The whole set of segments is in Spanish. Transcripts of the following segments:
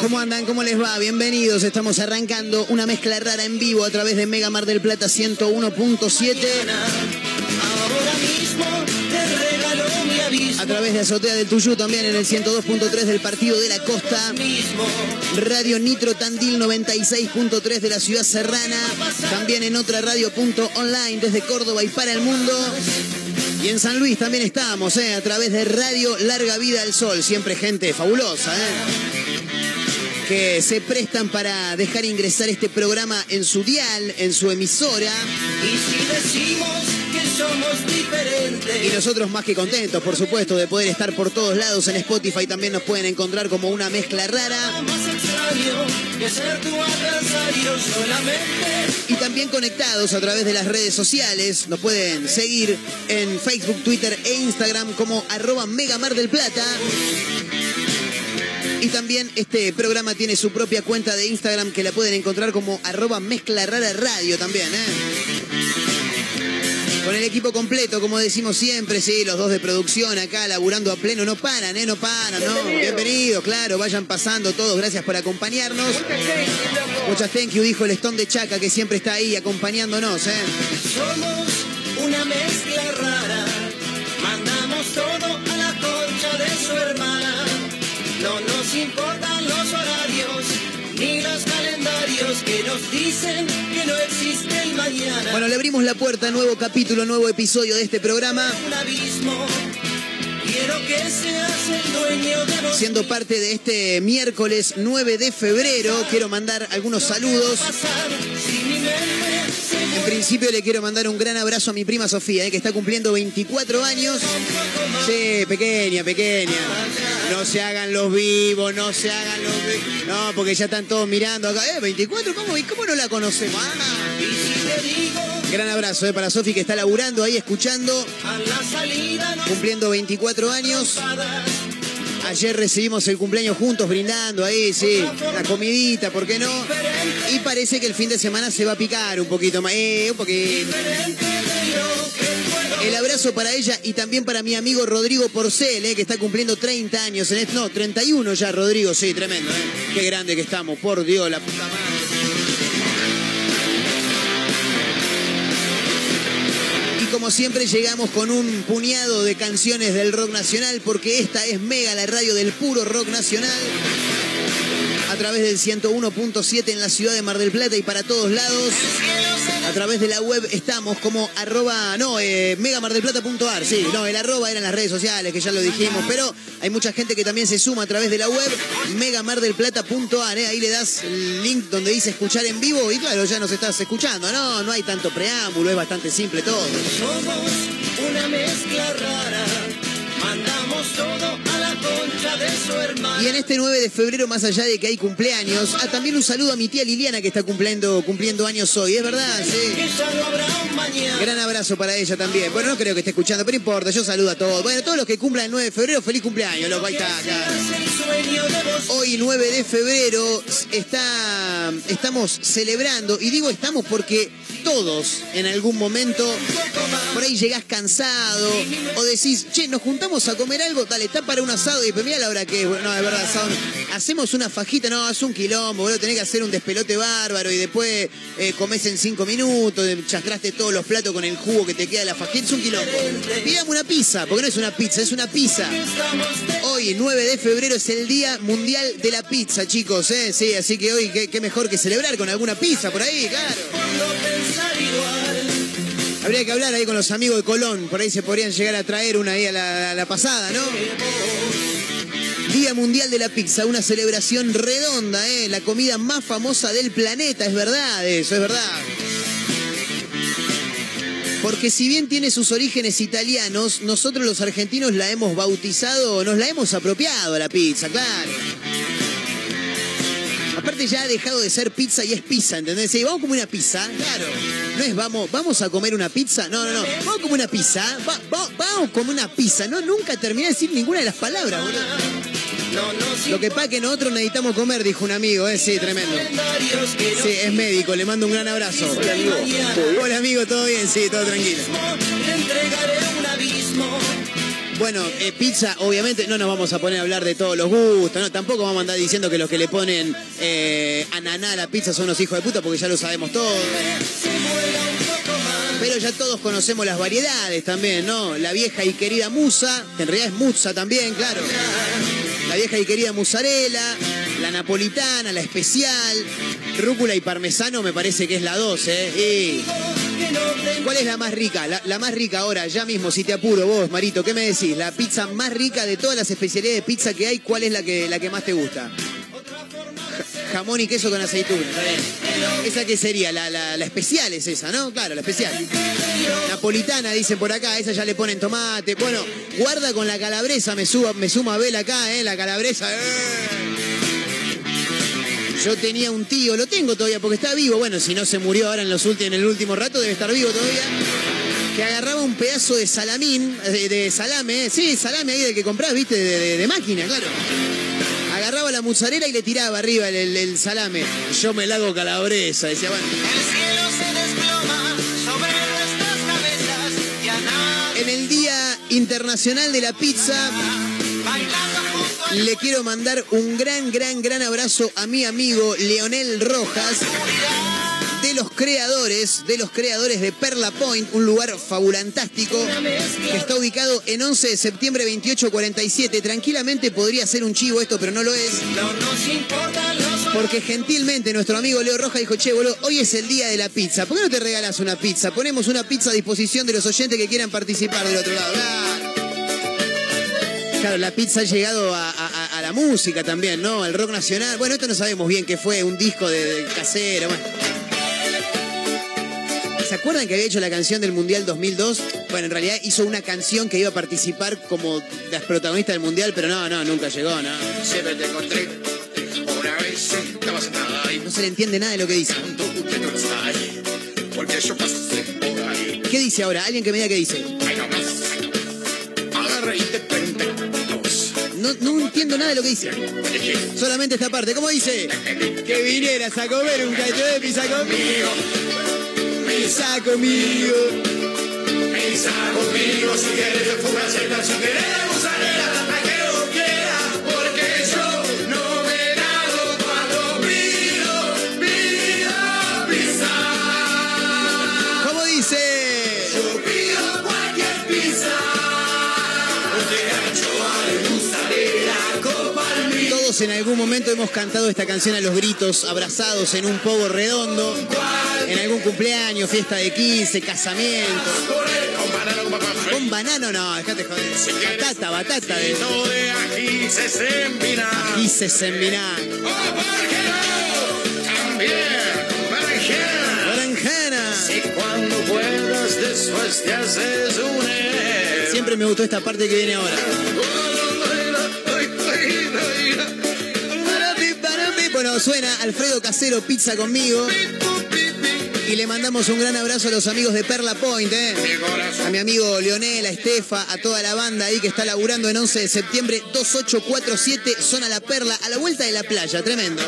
¿Cómo andan? ¿Cómo les va? Bienvenidos. Estamos arrancando una mezcla rara en vivo a través de Mega Mar del Plata 101.7. Ahora mismo te regalo mi aviso. A través de Azotea del Tuyú también en el 102.3 del Partido de la Costa. Radio Nitro Tandil 96.3 de la ciudad serrana. También en otra radio punto online desde Córdoba y para el mundo. Y en San Luis también estamos, ¿eh? a través de Radio Larga Vida al Sol. Siempre gente fabulosa, ¿eh? que se prestan para dejar ingresar este programa en su dial, en su emisora. Somos diferentes. Y nosotros más que contentos, por supuesto, de poder estar por todos lados en Spotify. También nos pueden encontrar como una mezcla rara. Más extraño que ser tu adversario solamente. Y también conectados a través de las redes sociales. Nos pueden seguir en Facebook, Twitter e Instagram como arroba Megamar del Plata. Y también este programa tiene su propia cuenta de Instagram que la pueden encontrar como arroba Mezcla Rara Radio también, ¿eh? Con el equipo completo, como decimos siempre, sí, los dos de producción acá laburando a pleno, no paran, ¿eh? No paran, ¿no? Bienvenidos, claro, vayan pasando todos, gracias por acompañarnos. Muchas thank you, dijo el Stone de Chaca, que siempre está ahí acompañándonos, ¿eh? Somos una mezcla rara. Mandamos todo a la concha de su hermana. No nos importan los horarios ni los calendarios que nos dicen que no existe el mañana. Bueno, le abrimos la puerta, nuevo capítulo, nuevo episodio de este programa. un abismo. Quiero que seas el dueño de vos. Siendo parte de este miércoles 9 de febrero, quiero mandar algunos saludos. pasar En principio le quiero mandar un gran abrazo a mi prima Sofía, eh, que está cumpliendo 24 años. Sí, pequeña, pequeña. No se hagan los vivos, no se hagan los vivos. No, porque ya están todos mirando acá. Eh, 24, ¿cómo, ¿y cómo no la conocemos? Gran abrazo eh, para Sofi que está laburando ahí, escuchando, cumpliendo 24 años. Ayer recibimos el cumpleaños juntos, brindando ahí, sí, la comidita, ¿por qué no? Y parece que el fin de semana se va a picar un poquito más, eh, un poquito. El abrazo para ella y también para mi amigo Rodrigo Porcel, eh, que está cumpliendo 30 años. En este, no, 31 ya, Rodrigo, sí, tremendo. eh. Qué grande que estamos, por Dios, la puta madre. Como siempre llegamos con un puñado de canciones del rock nacional porque esta es Mega, la radio del puro rock nacional. A través del 101.7 en la ciudad de Mar del Plata y para todos lados. A través de la web estamos como arroba, no, eh, megamardelplata.ar, sí, no, el arroba eran las redes sociales, que ya lo dijimos, pero hay mucha gente que también se suma a través de la web, megamardelplata.ar, eh, ahí le das el link donde dice escuchar en vivo y claro, ya nos estás escuchando, no, no hay tanto preámbulo, es bastante simple todo. Somos una mezcla rara. Mandamos todo a la concha de su hermana. Y en este 9 de febrero, más allá de que hay cumpleaños, ah, también un saludo a mi tía Liliana que está cumpliendo, cumpliendo años hoy, ¿es verdad? Sí. Que ya no habrá un mañana. Gran abrazo para ella también. Bueno, no creo que esté escuchando, pero importa, yo saludo a todos. Bueno, todos los que cumplan el 9 de febrero, feliz cumpleaños, está, acá. Hoy 9 de febrero está, estamos celebrando, y digo estamos porque todos en algún momento por ahí llegás cansado o decís, che, nos juntamos a comer algo, dale, está para un asado y pues mira la hora que es, no, verdad, asado, hacemos una fajita, no, es un quilombo, boludo, tenés que hacer un despelote bárbaro y después eh, comés en cinco minutos, chascraste todos los platos con el jugo que te queda la fajita, es un quilombo. Pidamos una pizza, porque no es una pizza, es una pizza. Hoy, 9 de febrero, es el Día Mundial de la Pizza, chicos, ¿eh? Sí, así que hoy, qué, qué mejor que celebrar con alguna pizza por ahí, claro. Habría que hablar ahí con los amigos de Colón, por ahí se podrían llegar a traer una ahí a la, a la pasada, ¿no? Día Mundial de la Pizza, una celebración redonda, ¿eh? La comida más famosa del planeta, es verdad, eso es verdad. Porque si bien tiene sus orígenes italianos, nosotros los argentinos la hemos bautizado, nos la hemos apropiado a la pizza, claro. Aparte ya ha dejado de ser pizza y es pizza, ¿entendés? Sí, vamos a comer una pizza, claro. No es vamos, vamos a comer una pizza, no, no, no. Vamos a comer una pizza, va- va- vamos a comer una pizza. No, nunca terminé de decir ninguna de las palabras, boludo. Lo que pasa que nosotros necesitamos comer, dijo un amigo, ¿eh? Sí, tremendo. Sí, es médico, le mando un gran abrazo. Hola amigo, Hola amigo, ¿todo bien? Sí, todo tranquilo. Bueno, eh, pizza, obviamente no nos vamos a poner a hablar de todos los gustos, ¿no? Tampoco vamos a andar diciendo que los que le ponen eh, ananá a la pizza son los hijos de puta, porque ya lo sabemos todos. Pero ya todos conocemos las variedades también, ¿no? La vieja y querida musa, que en realidad es muzza también, claro. La vieja y querida mozzarella, la napolitana, la especial, rúcula y parmesano me parece que es la 2, ¿eh? ¿Cuál es la más rica? La, más rica ahora, ya mismo, si te apuro vos, Marito, ¿qué me decís? La pizza más rica de todas las especialidades de pizza que hay, ¿cuál es la que, la que más te gusta? Ja- Jamón y queso con aceituna. ¿Esa qué sería? La especial es esa, ¿no? Claro, la especial. Napolitana, dicen por acá, esa ya le ponen tomate. Bueno, guarda con la calabresa, me, suba, me suma Abel acá, ¿eh? La calabresa. ¡eh! Yo tenía un tío, lo tengo todavía porque está vivo. Bueno, si no se murió ahora en, los últimos, en el último rato, debe estar vivo todavía. Que agarraba un pedazo de salamín, de, de salame, sí, salame ahí del que comprás, viste, de, de- de máquina, claro. Agarraba la mozzarella y le tiraba arriba el, el- el salame. Yo me la hago calabresa, decía, bueno. El cielo se desploma sobre nuestras cabezas y a nadie En el Día Internacional de la Pizza, le quiero mandar un gran, gran, gran abrazo a mi amigo Leonel Rojas. de los creadores, de los creadores de Perla Point, un lugar fabulantástico que está ubicado en 11 de septiembre 2847. Tranquilamente podría ser un chivo esto, pero no lo es. Porque gentilmente nuestro amigo Leo Roja dijo, che, boludo, hoy es el día de la pizza. ¿Por qué no te regalas una pizza? Ponemos una pizza a disposición de los oyentes que quieran participar del otro lado. Claro. La pizza ha llegado a la música también, ¿no? Al rock nacional. Bueno, esto no sabemos bien qué fue, un disco de, de casero. bueno. ¿Se acuerdan que había hecho la canción del Mundial 2002? Bueno, en realidad hizo una canción que iba a participar como las protagonistas del Mundial, pero no, no, nunca llegó, ¿no? Siempre te encontré. Una vez estabas sentada y No se le entiende nada de lo que dice. ahí. Porque yo pasé por ahí. ¿Qué dice ahora? Alguien que me diga qué dice. Ay, no más. Entiendo nada de lo que dice. Solamente esta parte. ¿Cómo dice? Que vinieras a comer un cacho de pizza conmigo. Pizza conmigo. Pisa conmigo si quieres fugaceta, si quieres Todos en algún momento hemos cantado esta canción a los gritos, abrazados en un pogo redondo, en algún cumpleaños, fiesta de 15, casamiento. Con banano, no, dejate joder. Batata, batata de. Gises en vinagre. Oh, ¿por qué no? También con berenjena. Y cuando puedas después te haces un. Siempre me gustó esta parte que viene ahora. Suena Alfredo Casero, pizza conmigo. Y le mandamos un gran abrazo a los amigos de Perla Point, ¿eh? A mi amigo Leonel, a Estefa, a toda la banda ahí que está laburando en 11 de septiembre, 2847, zona La Perla, a la vuelta de la playa, tremendo.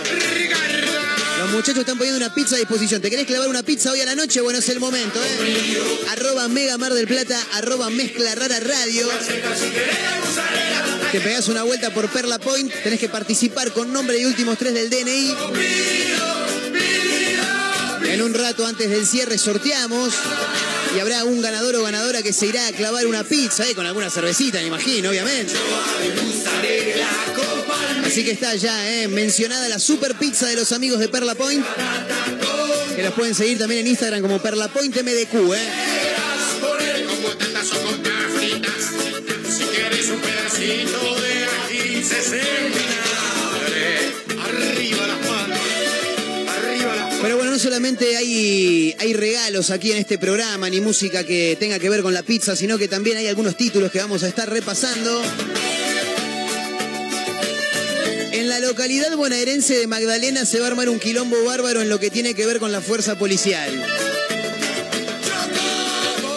Los muchachos están poniendo una pizza a disposición. ¿Te querés clavar una pizza hoy a la noche? Bueno, es el momento, ¿eh? Arroba Mega Mar del Plata, arroba Mezcla Rara Radio. Te pegás una vuelta por Perla Point, tenés que participar con nombre y últimos tres del DNI. En un rato antes del cierre sorteamos y habrá un ganador o ganadora que se irá a clavar una pizza, ¿eh? con alguna cervecita, me imagino, obviamente. Así que está ya ¿eh? mencionada la super pizza de los amigos de Perla Point, que los pueden seguir también en Instagram como Perla Point MDQ. ¿eh? Pedacito de en vinagre. Arriba las. Arriba las Pero bueno, no solamente hay, hay regalos aquí en este programa, ni música que tenga que ver con la pizza, sino que también hay algunos títulos que vamos a estar repasando. En la localidad bonaerense de Magdalena se va a armar un quilombo bárbaro en lo que tiene que ver con la fuerza policial.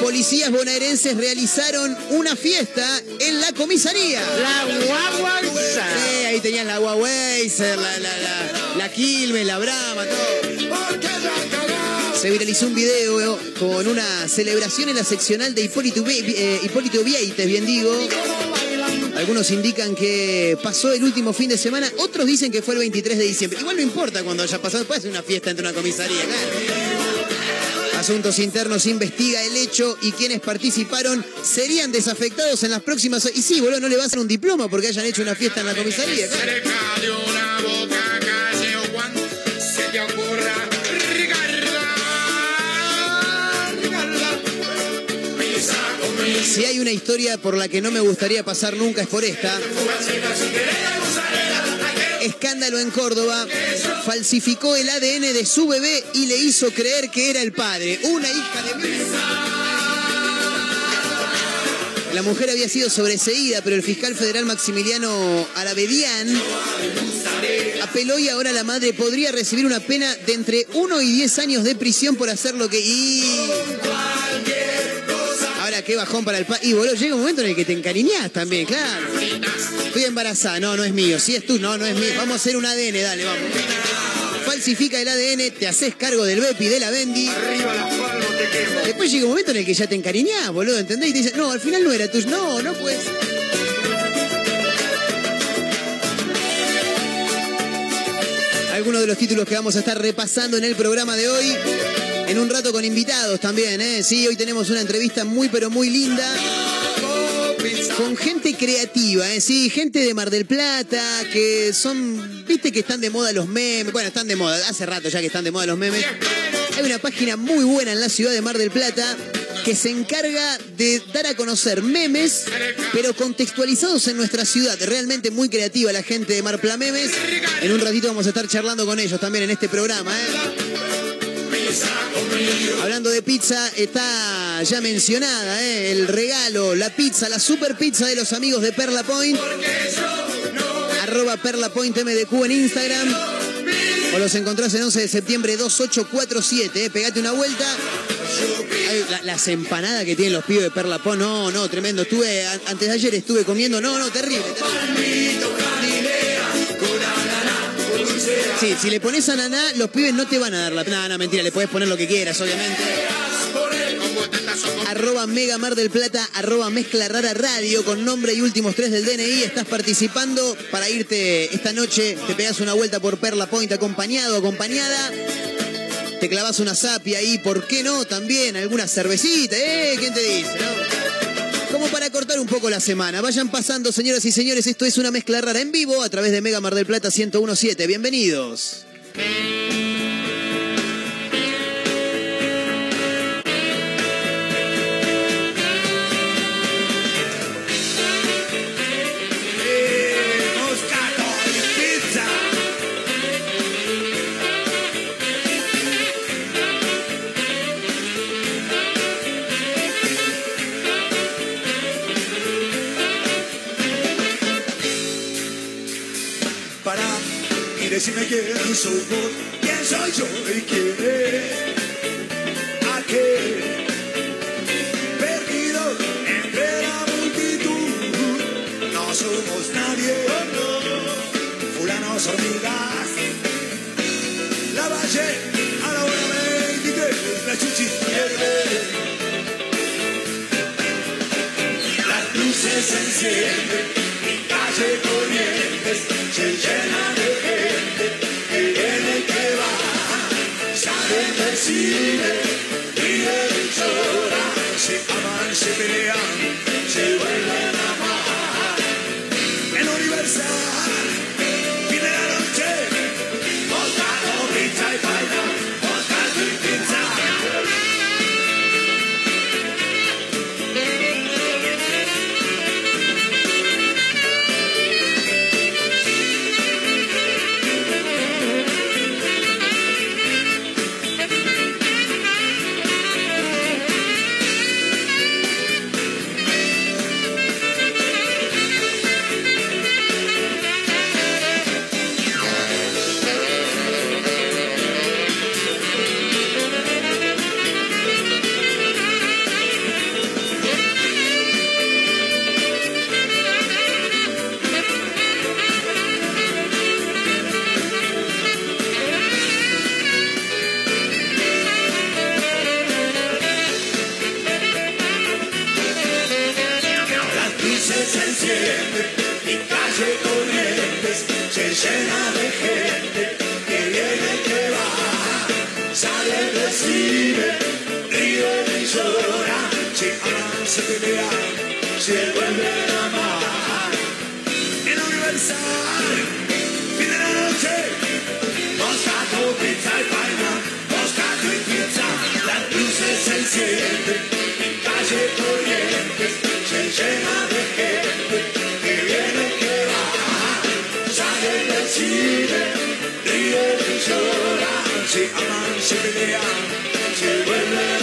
Policías bonaerenses realizaron una fiesta en la comisaría. La guagua Sí, ahí tenías la Huaweiser, la, la, la, la Quilmes, la Brahma, todo. Se viralizó un video con una celebración en la seccional de Hipólito, eh, Hipólito Vieites, bien digo. Algunos indican que pasó el último fin de semana, otros dicen que fue el 23 de diciembre. Igual no importa cuando haya pasado, puede ser una fiesta entre una comisaría, claro. Asuntos Internos investiga el hecho y quienes participaron serían desafectados en las próximas... Y sí, boludo, no le va a hacer un diploma porque hayan hecho una fiesta en la comisaría. Si hay una historia por la que no me gustaría pasar nunca es por esta. Escándalo en Córdoba. Falsificó el ADN de su bebé y le hizo creer que era el padre. Una hija de mil. La mujer había sido sobreseída, pero el fiscal federal Maximiliano Arabedian apeló y ahora la madre podría recibir una pena de entre 1 y 10 años de prisión por hacer lo que... Y... Qué bajón para el pa... Y boludo, llega un momento en el que te encariñás también, claro. Estoy embarazada, no, no es mío. Si es tú, no, no es mío. Vamos a hacer un ADN, dale, vamos. Falsifica el ADN, te haces cargo del BEPI, de la Bendy. Después llega un momento en el que ya te encariñás, boludo, ¿entendés? Te dicen, no, al final no era tuyo. No, no pues. Algunos de los títulos que vamos a estar repasando en el programa de hoy. En un rato con invitados también, ¿eh? Sí, hoy tenemos una entrevista muy, pero muy linda. Con gente creativa, ¿eh? Sí, gente de Mar del Plata, que son, viste que están de moda los memes. Bueno, están de moda, hace rato ya que están de moda los memes. Hay una página muy buena en la ciudad de Mar del Plata que se encarga de dar a conocer memes, pero contextualizados en nuestra ciudad. Realmente muy creativa la gente de Marpla Memes. En un ratito vamos a estar charlando con ellos también en este programa. ¿eh? Hablando de pizza, está ya mencionada ¿eh? el regalo, la pizza, la super pizza de los amigos de Perla Point. Arroba Perla Point MDQ en Instagram. O los encontrás en 11 de septiembre 2847. ¿eh? Pegate una vuelta. Las empanadas que tienen los pibes de Perla Point, no, no, tremendo. Estuve, an- antes de ayer estuve comiendo, no, no, terrible. terrible. Sí, si le pones ananá, los pibes no te van a dar la... No, mentira, le puedes poner lo que quieras, obviamente. Arroba Mega Mar del Plata, arroba Mezcla Rara Radio, con nombre y últimos tres del DNI. Estás participando para irte esta noche, te pegas una vuelta por Perla Point acompañado, acompañada. Te clavas una sapia ahí, ¿por qué no? También alguna cervecita, ¿eh? ¿Quién te dice, no? Para cortar un poco la semana. Vayan pasando, señoras y señores, esto es una mezcla rara en vivo a través de Mega Mar del Plata 1017. Bienvenidos. Decime quién soy vos, quién soy yo y quién es aquel perdido entre la multitud. No somos nadie, fulanos hormigas. La valle a la hora 23, la chuchi pierde. Las luces se encienden, mi calle corrientes Salen del cine, ríen y lloran, se aman, se pelean, se aman, se pelean, se vuelven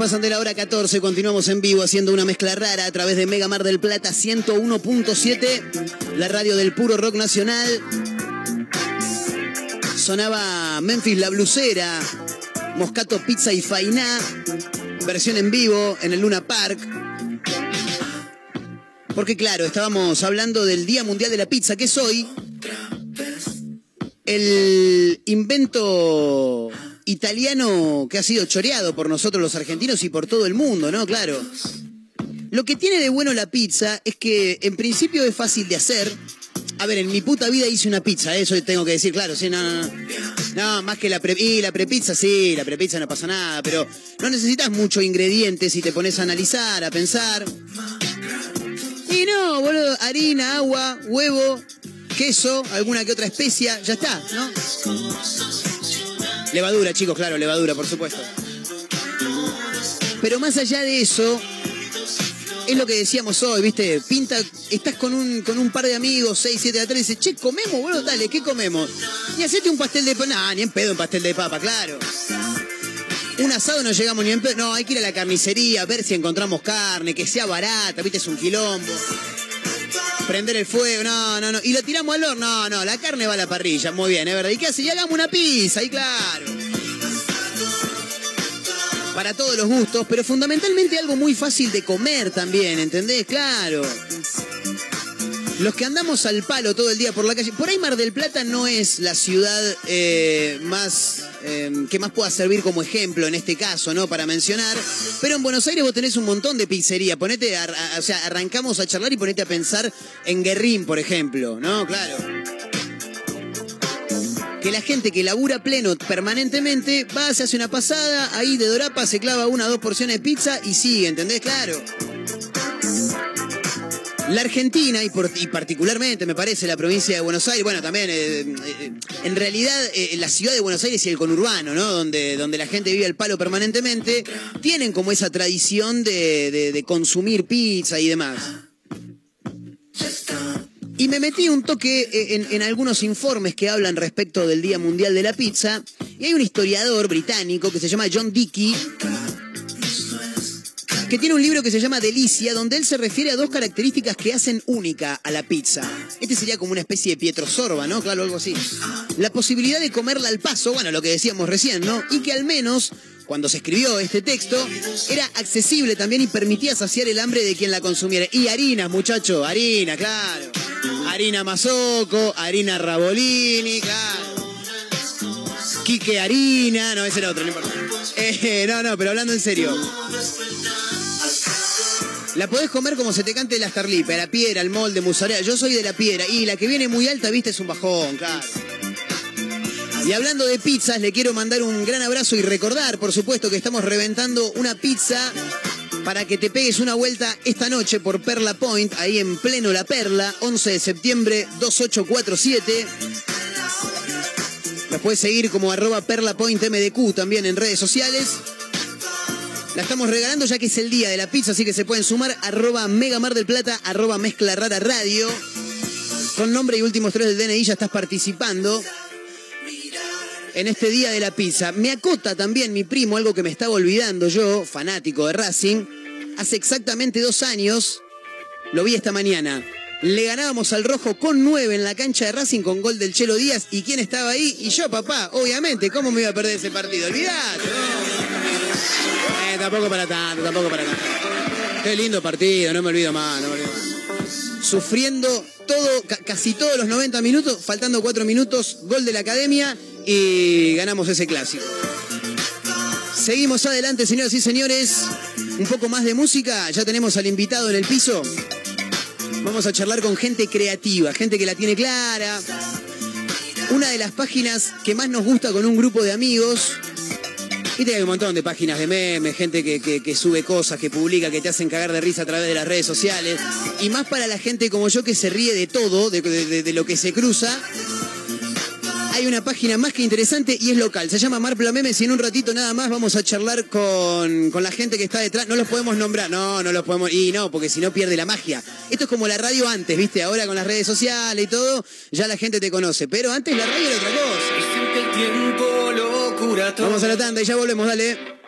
Pasan de la hora 14. Continuamos en vivo haciendo una mezcla rara a través de Mega Mar del Plata 101.7, la radio del puro rock nacional. Sonaba Memphis La Blusera, Moscato Pizza y Fainá, versión en vivo en el Luna Park. Porque claro, estábamos hablando del Día Mundial de la Pizza, que es hoy el invento italiano que ha sido choreado por nosotros los argentinos y por todo el mundo, ¿no? Claro. Lo que tiene de bueno la pizza es que en principio es fácil de hacer. A ver, en mi puta vida hice una pizza, eso tengo que decir, claro, sí, no, no, no. No, más que la pre y la prepizza, sí, la prepizza no pasa nada, pero no necesitas muchos ingredientes si te pones a analizar, a pensar. Y no, boludo, harina, agua, huevo, queso, alguna que otra especia, ya está, ¿no? Levadura, chicos, claro, levadura, por supuesto. Pero más allá de eso, es lo que decíamos hoy, ¿viste? Pinta, estás con un, con un par de amigos, seis, siete atrás, y dices, che, comemos, boludo, dale, ¿qué comemos? Y hacete un pastel de papa. Nah, ni en pedo un pastel de papa, claro. Un asado no llegamos ni en pedo. No, hay que ir a la carnicería, a ver si encontramos carne, que sea barata, ¿viste? Es un quilombo. Prender el fuego, no, no, no. Y lo tiramos al horno, no, no, la carne va a la parrilla, muy bien, es verdad. ¿Y qué hace? Y hagamos una pizza, y claro. Para todos los gustos, pero fundamentalmente algo muy fácil de comer también, ¿entendés? Claro. Los que andamos al palo todo el día por la calle. Por ahí Mar del Plata no es la ciudad eh, más eh, que más pueda servir como ejemplo en este caso, ¿no? Para mencionar. Pero en Buenos Aires vos tenés un montón de pizzería. Ponete, a- o sea, arrancamos a charlar y ponete a pensar en Guerrín, por ejemplo, ¿no? Claro. Que la gente que labura pleno permanentemente va, se hace una pasada, ahí de Dorapa se clava una o dos porciones de pizza y sigue, ¿entendés? Claro. La Argentina, y, particularmente me parece la provincia de Buenos Aires, bueno, también, eh, eh, en realidad eh, la ciudad de Buenos Aires y el conurbano, ¿no? Donde, donde la gente vive al palo permanentemente, tienen como esa tradición de, de- consumir pizza y demás. Y me metí un toque en algunos informes que hablan respecto del Día Mundial de la Pizza, y hay un historiador británico que se llama John Dickey, que tiene un libro que se llama Delicia, donde él se refiere a dos características que hacen única a la pizza. Este sería como una especie de Pietro Sorba, ¿no? Claro, algo así. La posibilidad de comerla al paso, bueno, lo que decíamos recién, ¿no? Y que al menos, cuando se escribió este texto, era accesible también y permitía saciar el hambre de quien la consumiera. Y harinas, muchacho, harina, claro. Harina Mazoco, harina Rabolini, claro. Quique Harina, no, ese era otro, no importa. Eh, no, no, pero hablando en serio. La podés comer como se te cante la starlipa, la piedra, el molde, musarela. Yo soy de la piedra. Y la que viene muy alta, viste, es un bajón, claro. Y hablando de pizzas, le quiero mandar un gran abrazo y recordar, por supuesto, que estamos reventando una pizza para que te pegues una vuelta esta noche por Perla Point, ahí en pleno La Perla, 11 de septiembre, 2847. Las puedes seguir como arroba perlapointmdq también en redes sociales. La estamos regalando ya que es el día de la pizza, así que se pueden sumar arroba Mega Mar del Plata, arroba Mezcla Rara Radio. Con nombre y últimos tres del DNI ya estás participando en este día de la pizza. Me acota también mi primo, algo que me estaba olvidando yo, fanático de Racing. Hace exactamente dos años, lo vi esta mañana. Le ganábamos al rojo con nueve en la cancha de Racing con gol del Chelo Díaz. ¿Y quién estaba ahí? Y yo, papá, obviamente. ¿Cómo me iba a perder ese partido? Olvidate. Tampoco para tanto, tampoco para tanto. Qué lindo partido, no me olvido más, no me olvido más. Sufriendo todo, ca- casi todos los 90 minutos, faltando 4 minutos, gol de la academia y ganamos ese clásico. Seguimos adelante, señoras y señores. Un poco más de música, ya tenemos al invitado en el piso. Vamos a charlar con gente creativa, gente que la tiene clara. Una de las páginas que más nos gusta con un grupo de amigos. Viste que hay un montón de páginas de memes, gente que, que- sube cosas, que publica, que te hacen cagar de risa a través de las redes sociales. Y más para la gente como yo que se ríe de todo, de lo que se cruza. Hay una página más que interesante y es local. Se llama Marpla Memes y en un ratito nada más vamos a charlar con, con la gente que está detrás. No los podemos nombrar, no, no los podemos. Y no, porque si no pierde la magia. Esto es como la radio antes, ¿viste? Ahora con las redes sociales y todo, ya la gente te conoce. Pero antes la radio era otra cosa. Vamos a la tanda y ya volvemos, dale.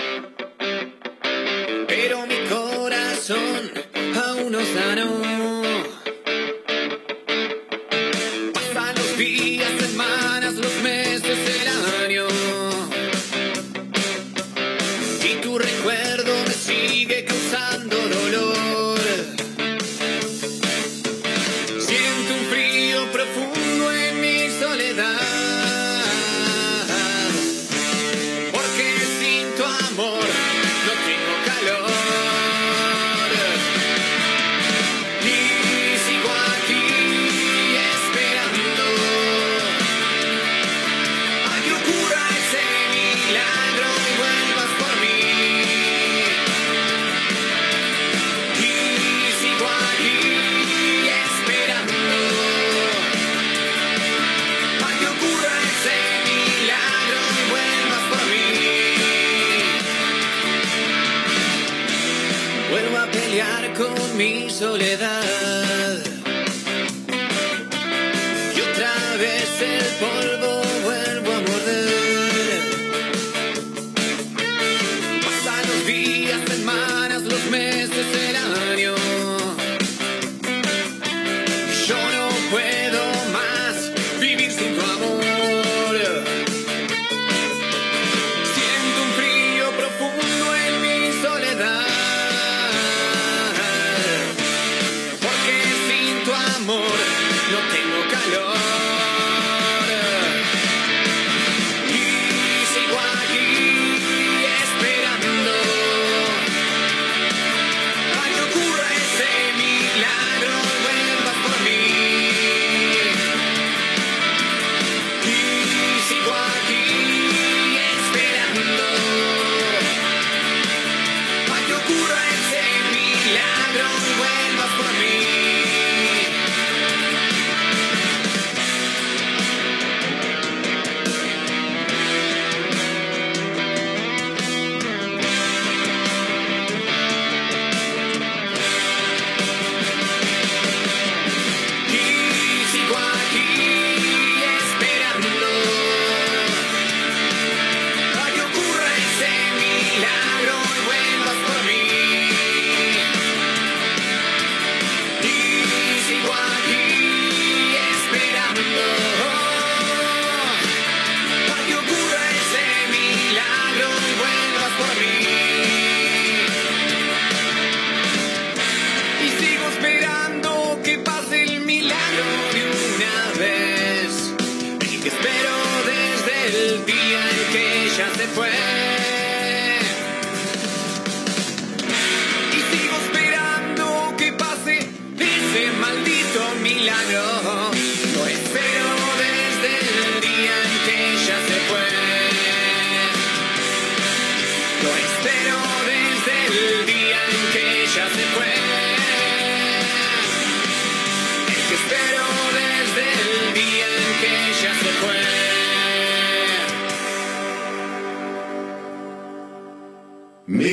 respirar.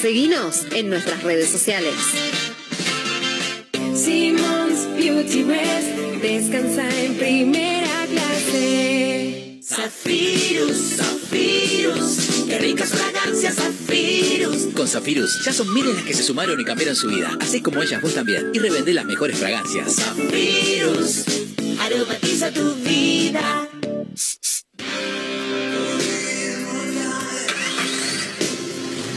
Seguinos en nuestras redes sociales. Simons Beauty Rest descansa en primera clase. Zafirus, Zafirus, qué ricas fragancias Zafirus. Con Zafirus ya son miles las que se sumaron y cambiaron su vida, así como ellas vos también, y revendé las mejores fragancias. Zafirus, aromatiza tu vida.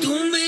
Tú me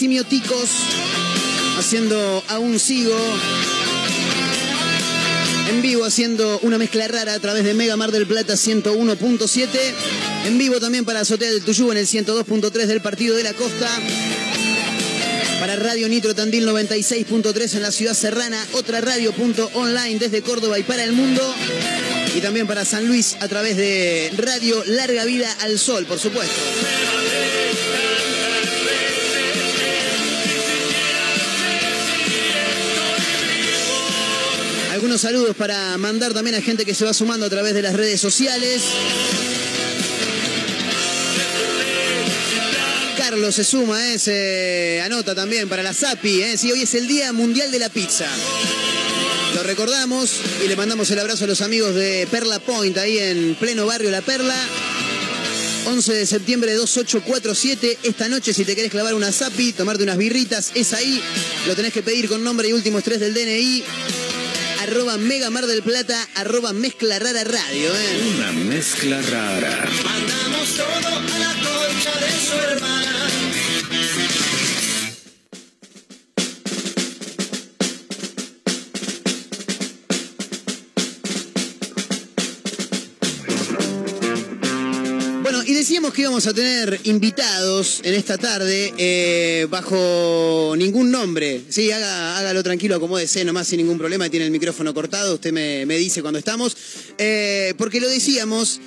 Simioticos haciendo Aún Sigo. En vivo haciendo una mezcla rara a través de Mega Mar del Plata 101.7. En vivo también para Azotea del Tuyú en el 102.3 del Partido de la Costa. Para Radio Nitro Tandil 96.3 en la ciudad serrana. Otra radio punto online desde Córdoba y para el mundo. Y también para San Luis a través de Radio Larga Vida al Sol, por supuesto. Algunos saludos para mandar también a gente que se va sumando a través de las redes sociales. Carlos se suma, eh, se anota también para la SAPI. Eh. Sí, hoy es el Día Mundial de la Pizza. Lo recordamos y le mandamos el abrazo a los amigos de Perla Point, ahí en pleno barrio La Perla. 11 de septiembre 2847. Esta noche, si te querés clavar una zapi, tomarte unas birritas, es ahí. Lo tenés que pedir con nombre y últimos tres del DNI. Arroba Mega Mar del Plata, arroba Mezcla Rara Radio. ¿eh? Una mezcla rara. Mandamos todo a la concha de su hermana. Que íbamos a tener invitados en esta tarde eh, bajo ningún nombre. Sí, hágalo tranquilo, acomódese nomás sin ningún problema. Tiene el micrófono cortado, usted me, me dice cuando estamos. Eh, porque lo decíamos,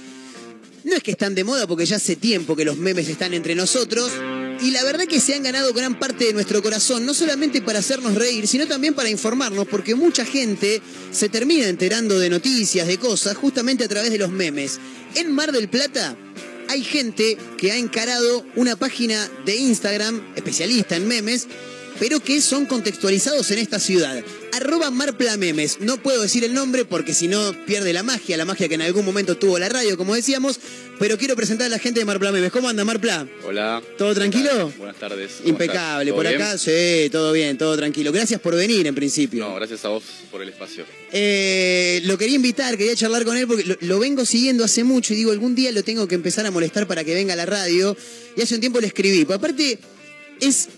no es que están de moda porque ya hace tiempo que los memes están entre nosotros. Y la verdad que se han ganado gran parte de nuestro corazón, no solamente para hacernos reír, sino también para informarnos, porque mucha gente se termina enterando de noticias, de cosas, justamente a través de los memes. En Mar del Plata hay gente que ha encarado una página de Instagram especialista en memes, pero que son contextualizados en esta ciudad. Arroba Marplamemes. No puedo decir el nombre porque si no pierde la magia, la magia que en algún momento tuvo la radio, como decíamos. Pero quiero presentar a la gente de Marplamemes. ¿Cómo anda Marpla? Hola. ¿Todo tranquilo? Buenas tardes. ¿Cómo Impecable. Por ¿Todo acá, sí, todo bien, todo tranquilo. Gracias por venir en principio. No, gracias a vos por el espacio. Eh, lo quería invitar, quería charlar con él porque lo, lo vengo siguiendo hace mucho y digo, algún día lo tengo que empezar a molestar para que venga a la radio. Y hace un tiempo le escribí. Pero aparte, es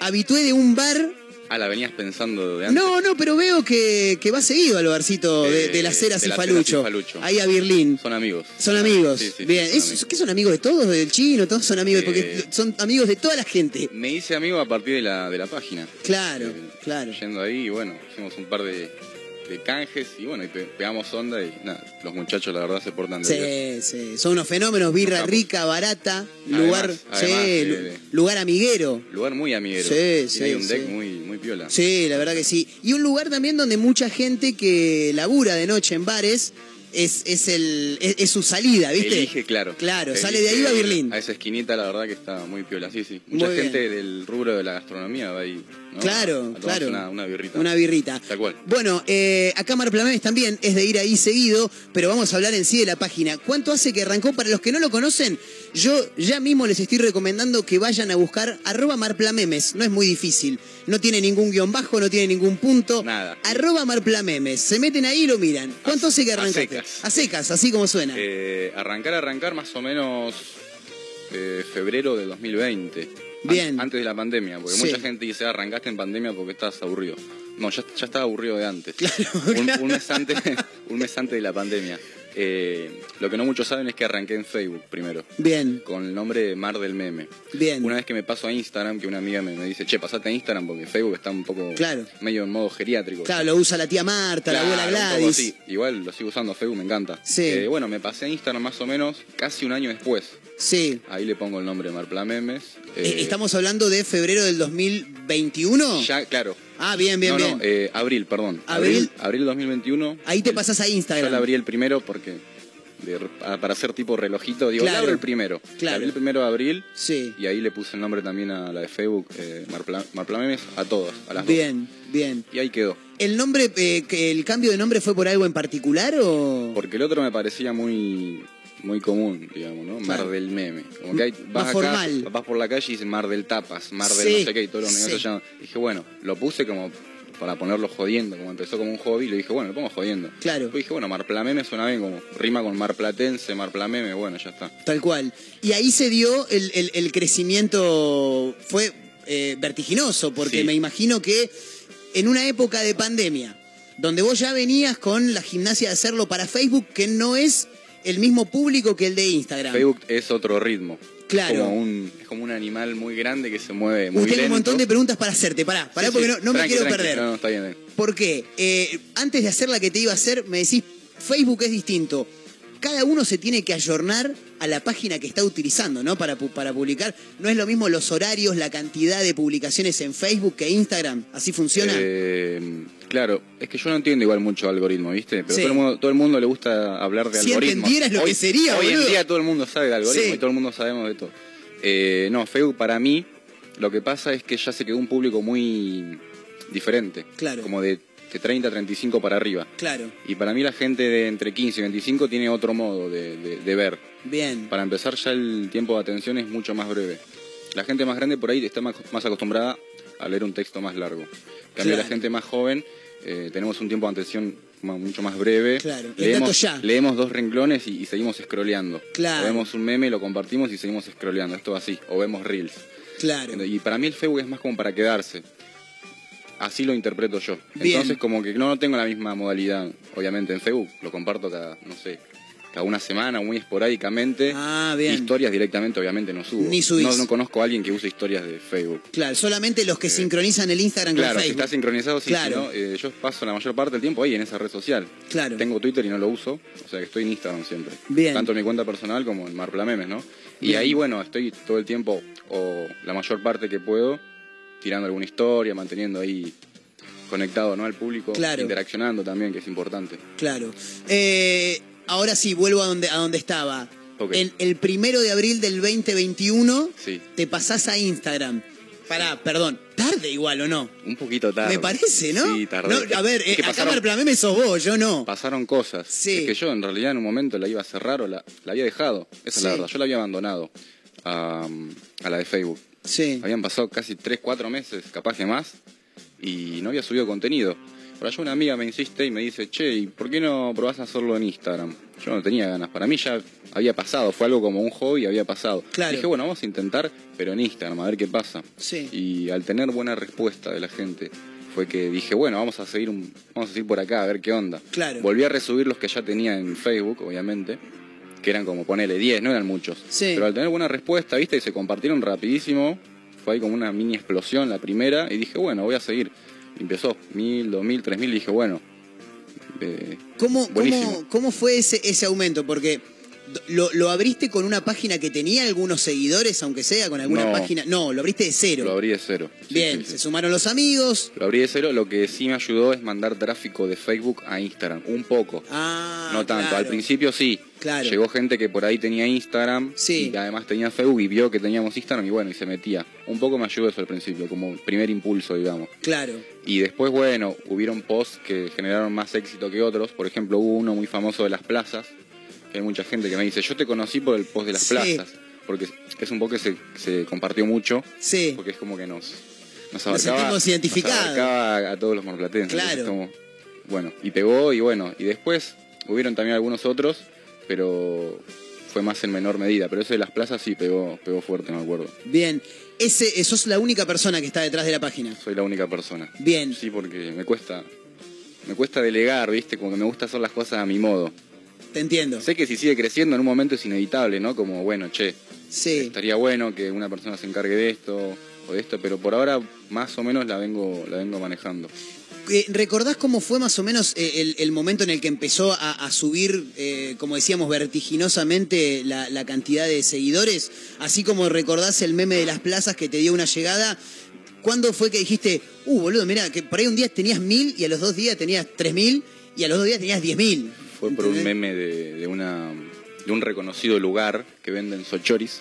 habitué de un bar. Ah, la venías pensando de antes. No, no, pero veo que, que va seguido al barcito de, Eh, de las ceras de. Falucho. Ahí a Birlín. Son amigos. Son amigos. Sí, sí, Bien. son ¿Es- amigos. ¿Qué son amigos de todos? ¿Del chino? Todos son amigos, porque Eh, son amigos de toda la gente. Me hice amigo a partir de la, de la página. Claro, Eh, claro. Yendo ahí, y bueno, hicimos un par de, de canjes y bueno, y pe- pegamos onda y nada, los muchachos la verdad se portan de Sí, sí. Son unos fenómenos, birra rica, barata, lugar, Además, sí, eh, lugar amiguero. Lugar muy amiguero. Sí, Y sí, hay un deck sí. muy, muy piola. Sí, la verdad que sí. Y un lugar también donde mucha gente que labura de noche en bares es, es, el, es, es su salida, ¿viste? Elige, claro. Claro, Elige sale de ahí va a Berlín. A esa esquinita, la verdad que está muy piola. Sí, sí. Mucha Muy bien. gente del rubro de la gastronomía va ahí. ¿no? Claro, A claro. Una, una birrita. Una birrita. Tal cual. Bueno, eh, acá Mar Plamemes también es de ir ahí seguido, pero vamos a hablar en sí de la página. ¿Cuánto hace que arrancó? Para los que no lo conocen, yo ya mismo les estoy recomendando que vayan a buscar arroba marplamemes. No es muy difícil. No tiene ningún guion bajo, no tiene ningún punto. Nada. Arroba marplamemes. Se meten ahí y lo miran. ¿Cuánto hace que a arrancaste? secas. A secas, así como suena. Eh, arrancar, arrancar más o menos eh, febrero de 2020. An- Bien. antes de la pandemia, porque Sí. mucha gente dice, "Ah, arrancaste en pandemia porque estás aburrido. No, ya, ya estaba aburrido de antes. un, un mes antes, un mes antes de la pandemia. Eh, lo que no muchos saben es que arranqué en Facebook primero. Bien. Con el nombre de Mar del Meme. Bien. Una vez que me paso a Instagram, que una amiga me, me dice, che, pasate a Instagram porque Facebook está un poco Claro. medio en modo geriátrico. Claro, lo usa la tía Marta, la abuela Gladys. Igual lo sigo usando, Facebook me encanta. Sí. Eh, bueno, me pasé a Instagram más o menos casi un año después. Sí. Ahí le pongo el nombre de Marpla Memes. Eh, Eh, ¿Estamos hablando de febrero del 2021? Ya, claro. Ah, bien, bien, no, bien. no, eh, abril, perdón. Abril. Abril 2021. Ahí te pasás a Instagram. Yo le abrí el primero porque de- para hacer tipo relojito, digo, Claro. abro el primero. Claro. Abrí el primero de abril Sí. y ahí le puse el nombre también a la de Facebook, eh, Marpla, a todas, a las dos. Bien, bien. Y ahí quedó. ¿El nombre, eh, el cambio de nombre fue por algo en particular o...? Porque el otro me parecía muy muy común, digamos, ¿no? Claro. Mar del meme. Como que hay, vas acá, formal. vas por la calle y dice Mar del Tapas, Mar del Sí, no sé qué, y todos los negocios llaman. Dije, bueno, lo puse como para ponerlo jodiendo, como empezó como un hobby, lo dije, bueno, lo pongo jodiendo. Claro. Después dije, bueno, Marplameme suena bien, como rima con Marplatense, Marplameme, bueno, ya está. Tal cual. Y ahí se dio el, el- el crecimiento, fue eh, vertiginoso, porque Sí. me imagino que en una época de pandemia, donde vos ya venías con la gimnasia de hacerlo para Facebook, que no es el mismo público que el de Instagram. Facebook es otro ritmo. Claro. Es como un, es como un animal muy grande que se mueve muy Usted tiene lento. un montón de preguntas para hacerte. Pará, pará Sí, porque sí, no, no me quiero tranqui. perder. No, no, está bien. ¿Por qué? Eh, antes de hacer la que te iba a hacer, me decís, Facebook es distinto. Cada uno se tiene que ayornar a la página que está utilizando, ¿no? Para, para publicar. No es lo mismo los horarios, la cantidad de publicaciones en Facebook que Instagram. ¿Así funciona? Eh, claro, es que yo no entiendo igual mucho algoritmo, ¿viste? Pero Sí. todo, el mundo, todo el mundo le gusta hablar de Si algoritmo. entendieras lo hoy, que sería, Hoy boludo. en día todo el mundo sabe de algoritmo Sí. y todo el mundo sabemos de todo. Eh, no, Facebook para mí lo que pasa es que ya se quedó un público muy diferente. Claro. Como de, de 30 a 35 para arriba. Claro. Y para mí la gente de entre 15 y 25 tiene otro modo de, de- de ver. Bien. Para empezar ya el tiempo de atención es mucho más breve. La gente más grande por ahí está más, más acostumbrada a leer un texto más largo. En cambio Claro. la gente más joven eh, tenemos un tiempo de atención mucho más breve. Claro, Leemos, ya. leemos dos renglones y, y seguimos scrolleando. Claro. O vemos un meme, lo compartimos y seguimos scrolleando. Esto así. O vemos reels. Claro. Y para mí el Facebook es más como para quedarse. Así lo interpreto yo. Bien. Entonces como que no, no tengo la misma modalidad, obviamente, en Facebook. Lo comparto cada, no sé, cada una semana, muy esporádicamente. Ah, bien. Historias directamente, obviamente, no subo. Ni subís. No, no conozco a alguien que use historias de Facebook. Claro, solamente los que sincronizan el Instagram Claro, con si Facebook. está sincronizado, sí, Claro. si no, eh, yo paso la mayor parte del tiempo ahí en esa red social. Claro. Tengo Twitter y no lo uso, o sea que estoy en Instagram siempre. Bien. Tanto en mi cuenta personal como en Marpla Memes, ¿no? Y ahí, bueno, estoy todo el tiempo, o la mayor parte que puedo, tirando alguna historia, manteniendo ahí conectado, ¿no? Al público, Claro. interaccionando también, que es importante. Claro. Eh, ahora sí, vuelvo a donde, a donde estaba. En el primero de abril del 2021 Sí, te pasás a Instagram. Pará, perdón, tarde igual o no. un poquito tarde. Me parece, ¿no? Sí, tardé. No, a ver, Es eh, que acá pasaron- Marplameme sos vos, yo no. Pasaron cosas. Sí. Es que yo en realidad en un momento la iba a cerrar o la, la había dejado. Esa es la verdad. Yo la había abandonado a, a la de Facebook. Sí. Habían pasado casi 3, 4 meses, capaz que más, y no había subido contenido. Por allá una amiga me insiste y me dice, che, ¿y por qué no probás a hacerlo en Instagram? Yo no tenía ganas. Para mí ya había pasado, fue algo como un hobby, había pasado. Claro. Dije, bueno, vamos a intentar, pero en Instagram, a ver qué pasa. Sí. Y al tener buena respuesta de la gente, fue que dije, bueno, vamos a seguir un, vamos a seguir por acá a ver qué onda. Claro. Volví a resubir los que ya tenía en Facebook, obviamente, que eran como ponele 10, no eran muchos. Sí. Pero al tener buena respuesta, viste, y se compartieron rapidísimo, fue ahí como una mini explosión la primera, y dije, bueno, voy a seguir. Y empezó, mil, dos mil, tres mil, y dije, bueno, eh, ¿Cómo, Buenísimo. cómo, cómo fue ese, ese aumento? Porque lo, lo abriste con una página que tenía algunos seguidores, aunque sea con alguna No. página. No, lo abriste de cero. lo abrí de cero. Sí, Bien, sí, sí. se sumaron los amigos. Lo abrí de cero, lo que sí me ayudó es mandar tráfico de Facebook a Instagram, un poco. Ah, no tanto, claro. al principio sí. Claro. Llegó gente que por ahí tenía Instagram Sí. y además tenía Facebook y vio que teníamos Instagram y bueno, y se metía. Un poco me ayudó eso al principio, como primer impulso, digamos. Claro. Y después, bueno, hubieron posts que generaron más éxito que otros. Por ejemplo, hubo uno muy famoso de las plazas, hay mucha gente que me dice, yo te conocí por el post de las Sí. plazas. Porque es un post que se, se compartió mucho, Sí. porque es como que nos, nos Nos abarcaba, sentimos identificados. nos abarcaba a todos los morplatenses. Claro. Como, bueno, y pegó y bueno, y después hubieron también algunos otros, pero fue más en menor medida. Pero ese de las plazas sí pegó, pegó fuerte, me acuerdo. Bien. Ese, sos la única persona que está detrás de la página. Soy la única persona. Bien. Sí, porque me cuesta, me cuesta delegar, ¿viste? Como que me gusta hacer las cosas a mi modo. Te entiendo. Sé que si sigue creciendo en un momento es inevitable, ¿no? Como, bueno, che, Sí. estaría bueno que una persona se encargue de esto o de esto, pero por ahora más o menos la vengo, la vengo manejando. Eh, ¿Recordás cómo fue más o menos eh, el, el momento en el que empezó a, a subir, eh, como decíamos, vertiginosamente la, la cantidad de seguidores? Así como recordás el meme de las plazas que te dio una llegada. ¿Cuándo fue que dijiste, uh, boludo, mira, que por ahí un día tenías mil y a los dos días tenías tres mil y a los dos días tenías diez mil? Fue por un meme de, de una, de un reconocido lugar que venden sochoris.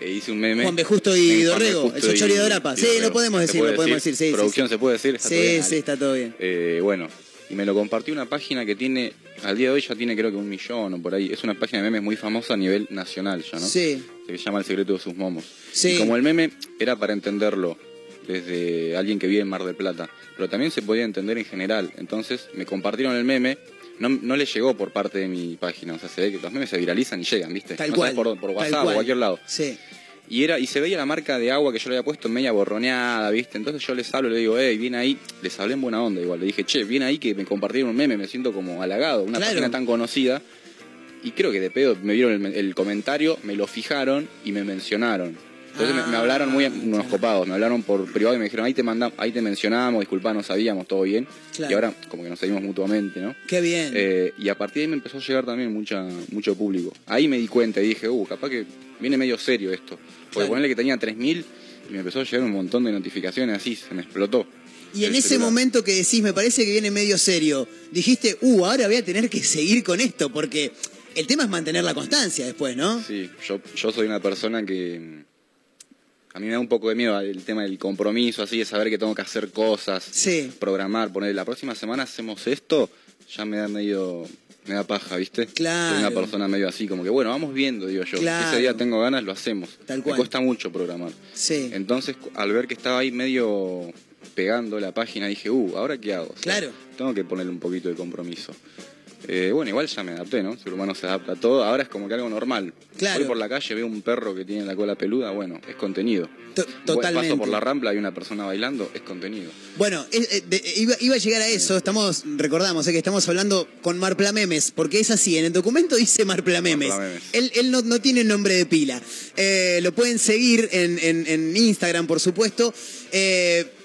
E hice un meme. Juan B. Justo y. Dorrego, el Sochori de Dorapa. Sí, lo podemos ¿Se decir, lo podemos decir, sí, sí, Producción sí. se puede decir. Está todo Sí, bien. sí, está todo bien. Eh, bueno, y me lo compartió una página que tiene, al día de hoy ya tiene creo que un millón o por ahí. Es una página de memes muy famosa a nivel nacional ya, ¿no? Sí. Se llama El secreto de sus momos. Sí. Y como el meme era para entenderlo desde alguien que vive en Mar del Plata, pero también se podía entender en general. Entonces me compartieron el meme. No, no le llegó por parte de mi página, o sea, se ve que los memes se viralizan y llegan, ¿viste? Tal no cual. por, WhatsApp o cual. cualquier lado. Sí. Y era y se veía la marca de agua que yo le había puesto media borroneada, ¿viste? Entonces yo les hablo, le digo, hey, viene ahí. Les hablé en buena onda igual. Le dije, che, viene ahí que me compartieron un meme, me siento como halagado. Una Claro. página tan conocida. Y creo que de pedo me vieron el, el comentario, me lo fijaron y me mencionaron. Entonces me, me hablaron muy unos copados, me hablaron por privado y me dijeron, ahí te mandamos, ahí te mencionamos, disculpa, no sabíamos, todo bien. Claro. Y ahora como que nos seguimos mutuamente, ¿no? Qué bien. Eh, y a partir de ahí me empezó a llegar también mucha, mucho público. Ahí me di cuenta y dije, uh, capaz que viene medio serio esto. Porque Claro. ponerle que tenía 3.000 y me empezó a llegar un montón de notificaciones así, se me explotó. Y en ese celular. momento que decís, me parece que viene medio serio, dijiste, uh, ahora voy a tener que seguir con esto, porque el tema es mantener la constancia después, ¿no? Sí, yo, yo soy una persona que... A mí me da un poco de miedo el tema del compromiso, así, de saber que tengo que hacer cosas, Sí. programar, poner la próxima semana hacemos esto, ya me da medio... Me da paja, ¿viste? Claro. Soy una persona medio así, como que bueno, vamos viendo, digo yo. Claro. Si ese día tengo ganas, lo hacemos. Tal cual. Me cuesta mucho programar. Sí. Entonces, al ver que estaba ahí medio pegando la página, dije, uh, ¿ahora qué hago? O sea, Claro. Tengo que ponerle un poquito de compromiso. Eh, bueno, igual ya me adapté, ¿no? El ser humano se adapta a todo. Ahora es como que algo normal. Claro. Voy por la calle, veo un perro que tiene la cola peluda, bueno, es contenido. To- totalmente. Paso por la rampla, hay una persona bailando, es contenido. Bueno, eh, eh, de- iba, iba a llegar a eso, estamos, recordamos eh, que estamos hablando con Marpla Memes, porque es así, en el documento dice Marpla Memes. Marpla Memes. Él, él no, no tiene nombre de pila. Lo pueden seguir en, en- en Instagram, por supuesto.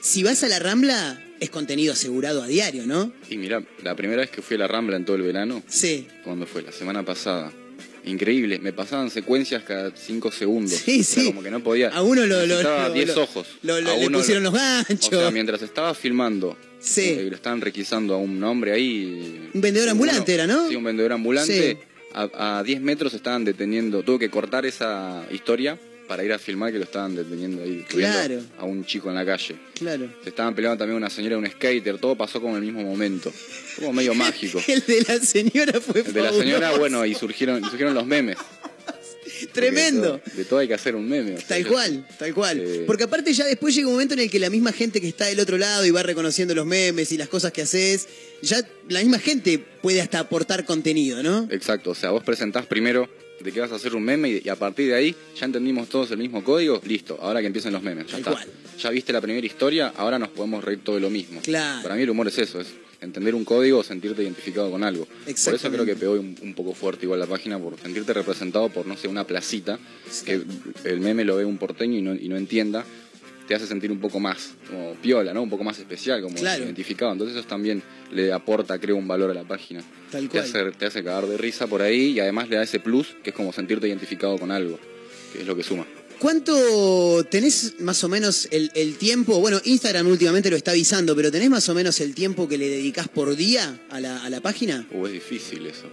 Si vas a la Rambla, es contenido asegurado a diario, ¿no? Y mira, la primera vez que fui a la Rambla en todo el verano, Sí. cuando fue? La semana pasada. Increíble, me pasaban secuencias cada cinco segundos. Sí, O sea, sí. como que no podía. A uno lo- lo- Necesitaba lo- 10 lo- ojos. lo- lo- A le uno pusieron los O ganchos. sea, mientras estaba filmando, Sí. eh, lo estaban requisando a un hombre ahí. Un vendedor ambulante era, ¿no? Sí, un vendedor ambulante. Sí. A, a 10 metros estaban deteniendo. Tuve que cortar esa historia para ir a filmar que lo estaban deteniendo ahí. Claro. A un chico en la calle. Claro. Se estaban peleando también una señora y un skater. Todo pasó como en el mismo momento. Como medio mágico. El de la señora fue El de la señora, bueno, y surgieron, surgieron los memes. Tremendo. De todo, de todo hay que hacer un meme. o sea, Tal cual, tal cual. Eh, Porque aparte ya después llega un momento en el que la misma gente que está del otro lado y va reconociendo los memes y las cosas que haces, ya la misma gente puede hasta aportar contenido, ¿no? Exacto, o sea, vos presentás primero de que vas a hacer un meme y, y a partir de ahí ya entendimos todos el mismo código, listo, ahora que empiecen los memes, ya está. cual. Ya viste la primera historia, ahora nos podemos reír todo de lo mismo. Claro. Para mí el humor es eso, es entender un código o sentirte identificado con algo. Por eso creo que pegó un, un poco fuerte igual la página, por sentirte representado por, no sé, una placita, que el meme lo ve un porteño y no, y no entienda, te hace sentir un poco más como piola, ¿no? Un poco más especial, como Claro. identificado. Entonces eso también le aporta, creo, un valor a la página. Tal Te cual. hace, te hace cagar de risa por ahí y además le da ese plus que es como sentirte identificado con algo, que es lo que suma. ¿Cuánto tenés más o menos el, el tiempo? Bueno, Instagram últimamente lo está avisando, pero ¿tenés más o menos el tiempo que le dedicás por día a la, a la página? Uh, es difícil eso.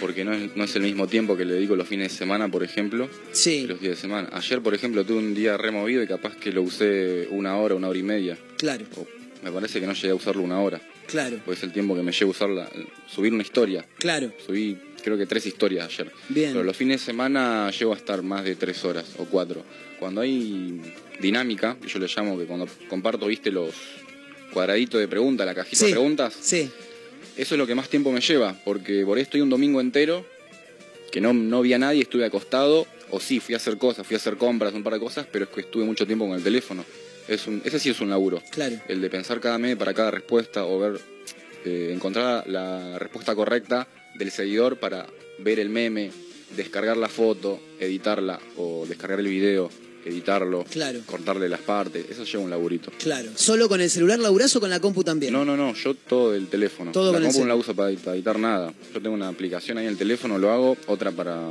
Porque no es, no es el mismo tiempo que le dedico los fines de semana, por ejemplo, Sí. que los días de semana. Ayer, por ejemplo, tuve un día removido y capaz que lo usé una hora, una hora y media. Claro, O me parece que no llegué a usarlo una hora. claro, Pues es el tiempo que me lleva a usarla, subir una historia. claro. Subí creo que tres historias ayer. Bien. Pero los fines de semana llego a estar más de tres horas o cuatro. Cuando hay dinámica, yo le llamo que cuando comparto, viste, los cuadraditos de preguntas, la cajita Sí. de preguntas, Sí, eso es lo que más tiempo me lleva, porque por ahí estoy un domingo entero, que no, no vi a nadie, estuve acostado, o sí, fui a hacer cosas, fui a hacer compras, un par de cosas, pero es que estuve mucho tiempo con el teléfono. Es un, ese sí es un laburo. claro. El de pensar cada meme para cada respuesta o ver, eh, encontrar la respuesta correcta del seguidor para ver el meme, descargar la foto, editarla o descargar el video, editarlo, Claro. cortarle las partes. Eso lleva un laburito. Claro. ¿Solo con el celular laburás o con la compu también? No, no, no, yo todo el teléfono. Todo la con el compu no la uso para, para editar nada. Yo tengo una aplicación ahí en el teléfono, lo hago, otra para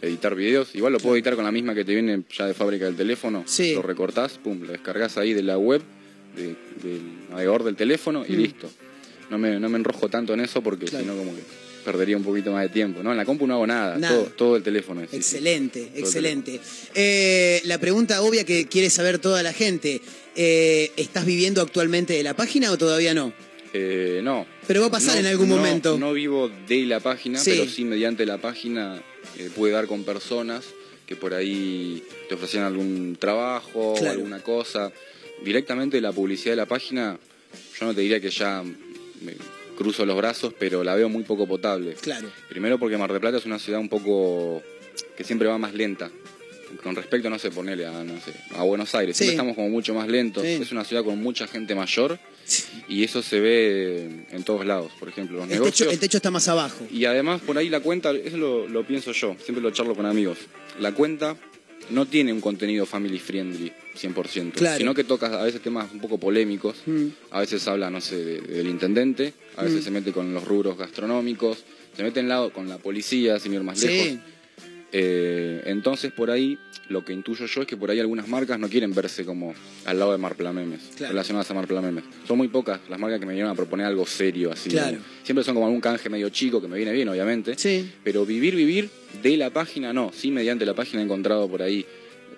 editar videos. Igual lo puedo editar con la misma que te viene ya de fábrica del teléfono. Sí. Lo recortás, pum, lo descargas ahí de la web, de- del navegador del teléfono y Mm. listo. No me, no me enrojo tanto en eso porque Claro. si no como que perdería un poquito más de tiempo. No, en la compu no hago nada, Nada. Todo, todo el teléfono. es, sí. Excelente, el excelente. Eh, la pregunta obvia que quiere saber toda la gente. eh, ¿Estás viviendo actualmente de la página o todavía no? Eh, no. Pero va a pasar No, en algún no, momento. No vivo de la página, Sí. pero sí mediante la página eh, pude dar con personas que por ahí te ofrecían algún trabajo o alguna cosa. Directamente la publicidad de la página, yo no te diría que ya me cruzo los brazos, pero la veo muy poco potable. Claro. Primero porque Mar del Plata es una ciudad un poco que siempre va más lenta. Con respecto, no sé, ponerle a, no sé, a Buenos Aires. Sí. Siempre estamos como mucho más lentos. Sí. Es una ciudad con mucha gente mayor y eso se ve en todos lados. Por ejemplo, los El techo, negocios. el techo está más abajo. Y además por ahí la cuenta, eso lo, lo pienso yo, siempre lo charlo con amigos. La cuenta no tiene un contenido family friendly 100%, Claro. sino que toca a veces temas un poco polémicos, Mm. a veces habla, no sé, de- del intendente, a veces Mm. se mete con los rubros gastronómicos, se mete en lado con la policía, sin ir más Sí. lejos. Eh, entonces por ahí lo que intuyo yo es que por ahí algunas marcas no quieren verse como al lado de Marpla Memes, Claro. relacionadas a Marpla Memes. Son muy pocas las marcas que me vienen a proponer algo serio así. Claro. ¿no? Siempre son como algún canje medio chico que me viene bien, obviamente. Sí. Pero vivir, vivir de la página no. Sí, mediante la página he encontrado por ahí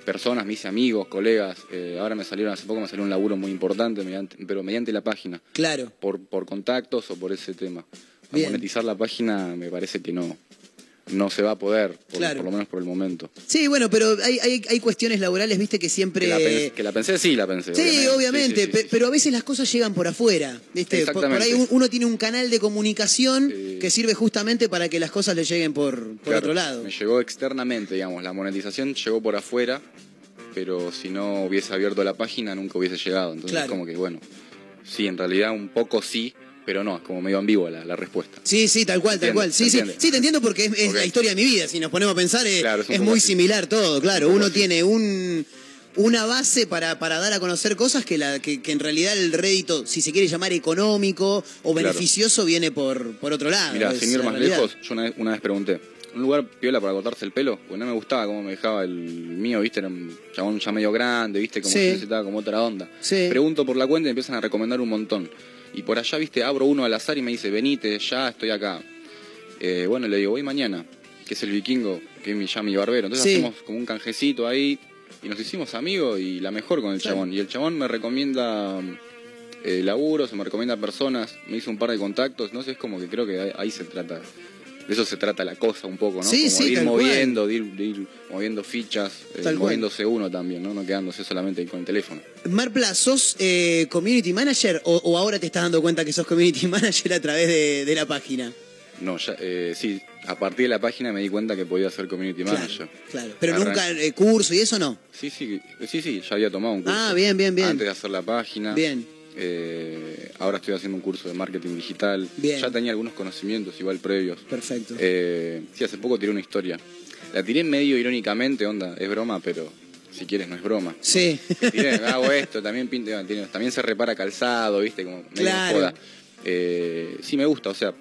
personas, mis amigos, colegas. eh, ahora me salieron, hace poco me salió un laburo muy importante, mediante, pero mediante la página. Claro. Por, por contactos o por ese tema. A monetizar la página me parece que no. No se va a poder, por, Claro. por lo menos por el momento. Sí, bueno, pero hay, hay, hay cuestiones laborales, viste, que siempre... Que la, pen- que la pensé, sí, la pensé. Sí, obviamente, Sí, sí, sí, pe- pero a veces las cosas llegan por afuera, ¿viste? Por, por ahí uno tiene un canal de comunicación que sirve justamente para que las cosas le lleguen por, por Claro, otro lado. Me llegó externamente, digamos, la monetización llegó por afuera, pero si no hubiese abierto la página nunca hubiese llegado. Entonces Claro. como que, bueno, sí, en realidad un poco sí, pero no, es como medio ambigua la, la respuesta. Sí, sí, tal cual, tal cual. Sí, sí, sí, te entiendo porque es, la historia de mi vida. Si nos ponemos a pensar, es, Claro, es muy así. similar todo, claro. Uno tiene un una base para, para dar a conocer cosas que, la, que, que en realidad el rédito, si se quiere llamar económico o Claro. beneficioso, viene por, por otro lado. Mira, sin ir más realidad. lejos, yo una vez, una vez pregunté, ¿un lugar piola para cortarse el pelo? Porque no me gustaba cómo me dejaba el mío, viste, era un chabón ya medio grande, viste, como Sí. si necesitaba como otra onda. Sí. Pregunto por la cuenta y empiezan a recomendar un montón. Y por allá, viste, abro uno al azar y me dice, venite, ya estoy acá. Eh, bueno, le digo, voy mañana, que es el vikingo, que es mi, ya mi barbero. Entonces Sí. hacemos como un canjecito ahí y nos hicimos amigos y la mejor con el Claro. chabón. Y el chabón me recomienda eh, laburos, me recomienda personas, me hizo un par de contactos, no sé, es como que creo que ahí, ahí se trata, de eso se trata la cosa un poco, ¿no? Sí, como sí, de ir moviendo, de ir, de ir moviendo fichas, eh, cual. moviéndose uno también, ¿no? No quedándose solamente con el teléfono. Marpla, ¿sos eh, community manager o, o ahora te estás dando cuenta que sos community manager a través de, de la página? No, ya, eh, sí, a partir de la página me di cuenta que podía ser community Claro, manager. Claro, pero Arran- nunca eh, curso y eso no. Sí, sí, sí, sí, ya había tomado un curso. Ah, bien, bien, bien. Antes de hacer la página. Bien. Eh, ahora estoy haciendo un curso de marketing digital. Bien. Ya tenía algunos conocimientos igual previos. Perfecto. Eh, sí, hace poco tiré una historia. La tiré medio irónicamente, onda, es broma, pero si quieres no es broma. Sí. Tiré, hago esto, también pinto, tiene- también se repara calzado, viste, como medio Claro. joda. Eh, sí me gusta, o sea,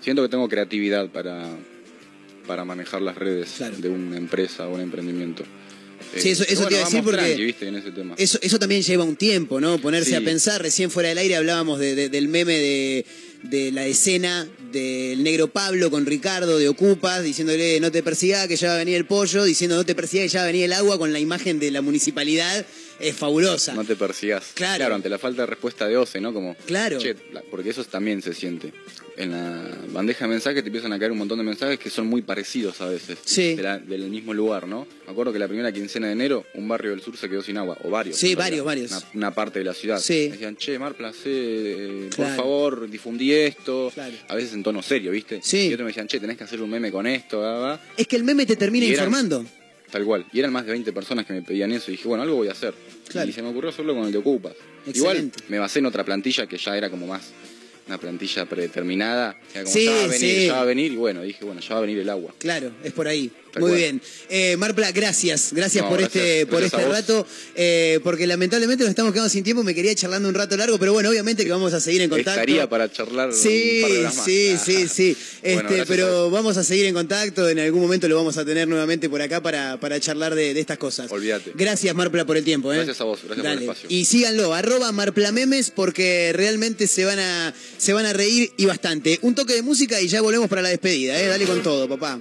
siento que tengo creatividad para, para manejar las redes de una empresa o un emprendimiento. Sí, eso- eso te iba a decir porque- tranqui, viste, en ese tema. Eso, eso también lleva un tiempo, ¿no? Ponerse Sí. a pensar. Recién fuera del aire hablábamos de- de- del meme de, de la escena del negro Pablo con Ricardo de Ocupas, diciéndole no te persiga que ya va a venir el pollo, diciendo no te persiga que ya va a venir el agua con la imagen de la municipalidad. Es fabulosa. No te persigas. Claro. ante la falta de respuesta de OCE, ¿no? Como, Claro. che, porque eso también se siente. En la bandeja de mensajes te empiezan a caer un montón de mensajes que son muy parecidos a veces. Sí. de la- del mismo lugar, ¿no? Me acuerdo que la primera quincena de enero, un barrio del sur se quedó sin agua, o varios. Sí, varios, varios. Una, una parte de la ciudad. Sí. Decían, che, Mar Placé, eh, por favor, difundí esto. Claro. A veces en tono serio, ¿viste? Sí. Y otros me decían, che, tenés que hacer un meme con esto, va, va. Es que el meme te termina Y eran- informando. Tal cual. Y eran más de 20 personas que me pedían eso y dije, bueno, algo voy a hacer. Claro. Y se me ocurrió hacerlo con el de Ocupas. Excelente. Igual me basé en otra plantilla que ya era como más una plantilla predeterminada. Como, Sí, ya va a venir, sí. ya va a venir. Y bueno, dije, bueno, ya va a venir el agua. Claro, es por ahí. Tal Muy cual. bien. Eh, Marpla, gracias. Gracias No, por gracias. este, por Gracias este rato. eh, porque lamentablemente nos estamos quedando sin tiempo. Me quería charlando un rato largo, pero bueno, obviamente que vamos a seguir en contacto. Estaría para charlar Sí, un par de horas más. sí, Ah. sí, sí. Bueno, Este, a pero vamos a seguir en contacto. En algún momento lo vamos a tener nuevamente por acá para, para charlar de, de estas cosas. Olvídate. Gracias, Marpla, por el tiempo. ¿eh? Gracias a vos, gracias por el espacio. Y síganlo, arroba marplamemes, porque realmente se van a, se van a reír y bastante. Un toque de música y ya volvemos para la despedida, ¿eh? Dale con todo, papá.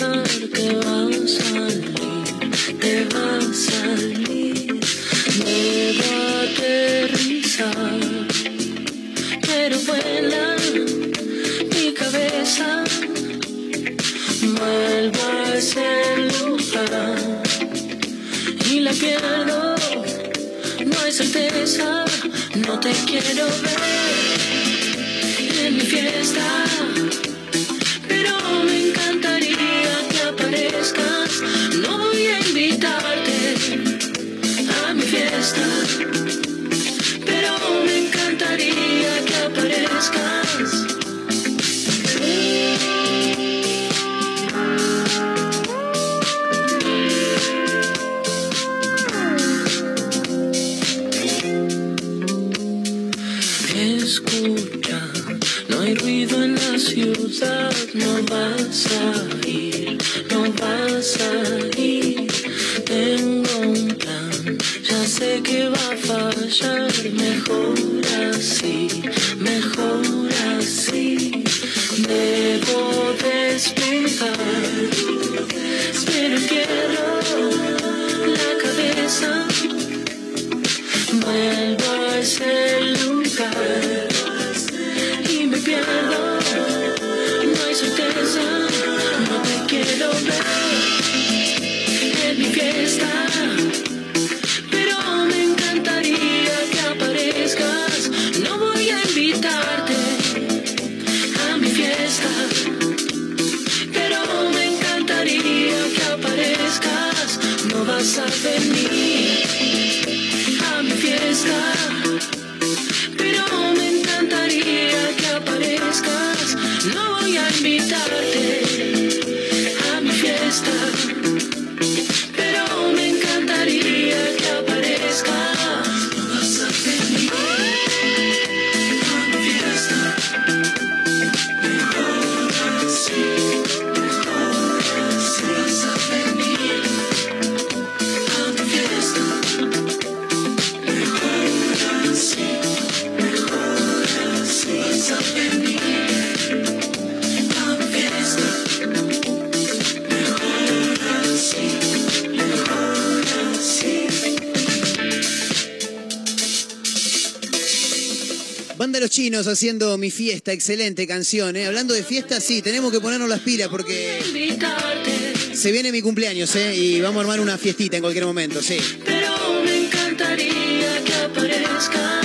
Que va a salir, que va a salir. Debo aterrizar, pero vuela mi cabeza. Vuelvo a ese lugar y la pierdo. No hay certeza, no te quiero ver en mi fiesta. No voy a invitarte a mi fiesta. Haciendo mi fiesta, excelente canción. ¿eh? Hablando de fiesta, sí, tenemos que ponernos las pilas porque se viene mi cumpleaños ¿eh? y vamos a armar una fiestita en cualquier momento, sí. pero me encantaría que aparezcas.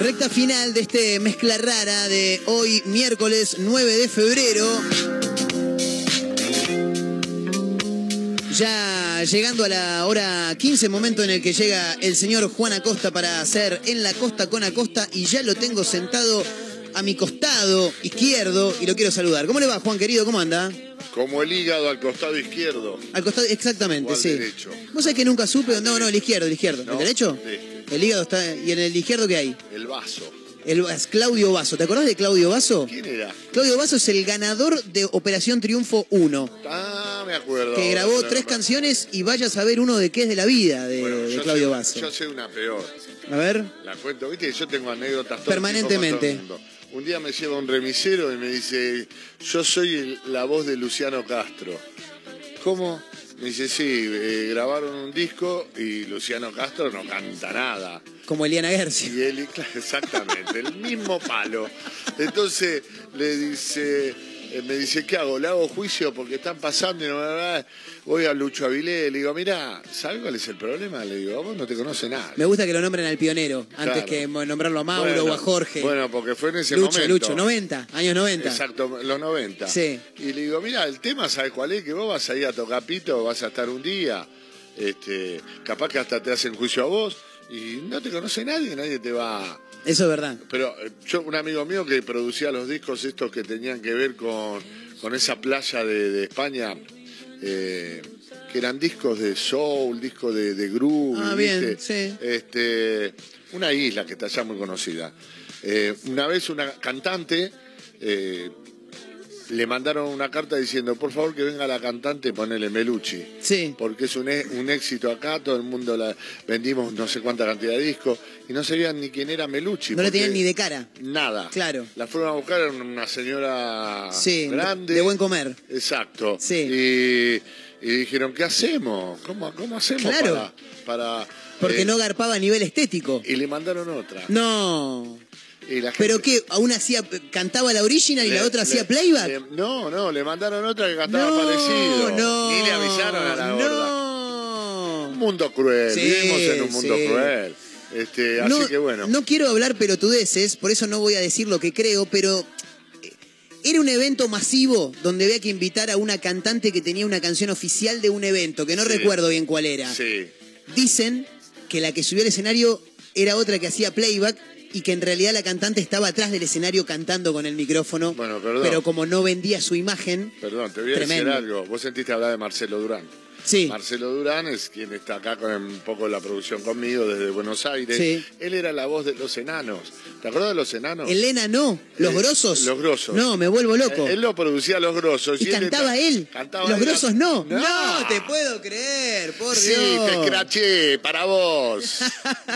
Recta final de este mezcla rara de hoy, miércoles 9 de febrero. Ya llegando a la hora 15, momento en el que llega el señor Juan Acosta para hacer en la costa con Acosta y ya lo tengo sentado a mi costado izquierdo y lo quiero saludar. ¿Cómo le va, Juan querido? ¿Cómo anda? Como el hígado al costado izquierdo. Al costado, exactamente, O al sí. derecho. ¿Vos sabés que nunca supe? No, no, el izquierdo, el izquierdo. ¿El derecho? este, El hígado está. ¿Y en el izquierdo qué hay? el vaso. El, Claudio Vaso. ¿Te acordás de Claudio Vaso? ¿Quién era? Claudio Vaso es el ganador de Operación Triunfo 1, Ah, me acuerdo. que grabó tres canciones y vaya a saber uno de qué es de la vida de, Bueno, de yo Claudio Vaso. Yo sé una peor. A ver. La cuento, viste, yo tengo anécdotas todo el Permanentemente. con todo el mundo. Un día me lleva un remisero y me dice, yo soy el- la voz de Luciano Castro. ¿Cómo? Me dice, sí, eh, grabaron un disco y Luciano Castro no canta nada. Como Eliana Gersi. Y él, claro, exactamente, el mismo palo. Entonces le dice, me dice, ¿qué hago? ¿Le hago juicio porque están pasando y no me va? Voy a Lucho Avilés, le digo, mira, ¿sabes cuál es el problema? Le digo, vos no te conoce nada. Me gusta que lo nombren al pionero, antes que nombrarlo a Mauro Bueno, o a Jorge. Bueno, porque fue en ese Lucho, momento. Lucho, 90, años 90. Exacto, los 90. Sí. Y le digo, mira, el tema, ¿sabes cuál es? Que vos vas a ir a tocar pito, vas a estar un día, este, capaz que hasta te hacen juicio a vos, y no te conoce nadie, nadie te va... Eso es verdad. Pero eh, yo, un amigo mío que producía los discos estos que tenían que ver con, con esa playa de, de España, eh, que eran discos de soul, discos de, de groove, Ah, ¿viste? bien, sí. Este, una isla que está allá muy conocida. Eh, una vez una cantante eh, le mandaron una carta diciendo, por favor que venga la cantante, ponele Melucci. Sí. Porque es un, e- un éxito acá, todo el mundo la vendimos no sé cuánta cantidad de discos y no sabían ni quién era Melucci. No le tenían ni de cara. Nada. Claro. La fueron a buscar, era una señora Sí, grande. de buen comer. Exacto. Sí. Y, y dijeron, ¿qué hacemos? ¿Cómo, cómo hacemos Claro. para...? para Porque eh, no garpaba a nivel estético. Y le mandaron otra. No. Gente- ¿Pero qué? ¿Aún hacía, cantaba la original y le- la otra le- hacía playback? le- no, no, le mandaron otra que cantaba no, parecido. no. Ni le avisaron a la gorda. No. Un mundo cruel, Sí, vivimos en un mundo sí. cruel. Este, así no, que bueno. no quiero hablar pelotudeces, por eso no voy a decir lo que creo, pero eh, era un evento masivo donde había que invitar a una cantante que tenía una canción oficial de un evento, que no Sí. recuerdo bien cuál era. Sí. Dicen que la que subió al escenario era otra que hacía playback y que en realidad la cantante estaba atrás del escenario cantando con el micrófono, Bueno, perdón. pero como no vendía su imagen, Perdón, te voy a Tremendo. decir algo. Vos sentiste hablar de Marcelo Durán. Sí. Marcelo Durán es quien está acá con un poco la producción conmigo desde Buenos Aires. Sí. Él era la voz de los enanos. ¿Te acuerdas de los enanos? Elena no, los Eh, grosos. Los grosos. No, me vuelvo loco. Eh, Él lo producía los grosos. y cantaba él. Cantaba los él. grosos no. No. No, te puedo creer, por Sí, Dios. te escraché, para vos.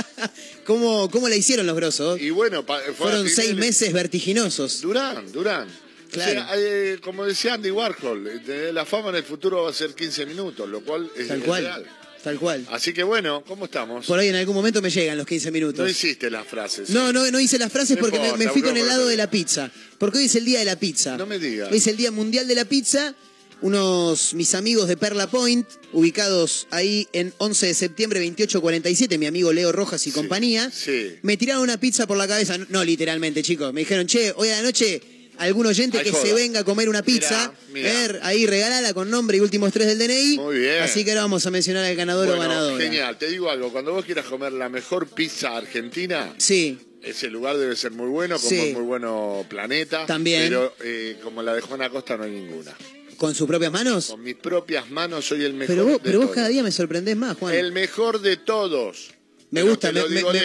¿Cómo, ¿Cómo la hicieron los grosos? y bueno, Fueron seis meses vertiginosos. Durán, Durán. Claro. O sea, eh, como decía Andy Warhol, eh, la fama en el futuro va a ser 15 minutos, lo cual es, Tal cual. real. Tal cual. Así que bueno, ¿cómo estamos? Por ahí en algún momento me llegan los 15 No minutos. hiciste las frases. No, no, no hice las frases No porque me- fui con el lado no. de la pizza. Porque hoy es el día de la pizza. No me digas. Hoy es el día mundial de la pizza. Unos mis amigos de Perla Point, ubicados ahí en 11 de septiembre 2847, mi amigo Leo Rojas y compañía, Sí. me tiraron una pizza por la cabeza. No, no, literalmente, chicos. Me dijeron, che, hoy a la noche algún oyente Ay, que joda. se venga a comer una pizza, Mirá, mirá. ver, ahí regalala con nombre y últimos tres del DNI. Muy bien. Así que ahora vamos a mencionar al ganador o ganadora. Genial, te digo algo, cuando vos quieras comer la mejor pizza argentina, Sí, ese lugar debe ser muy bueno, como Sí. es muy bueno Planeta. También. Pero eh, como la de Juana Costa no hay ninguna. con sus propias manos. Con mis propias manos soy el mejor Pero vos, de pero vos cada día me sorprendés más, Juan. El mejor de todos. Me Pero gusta,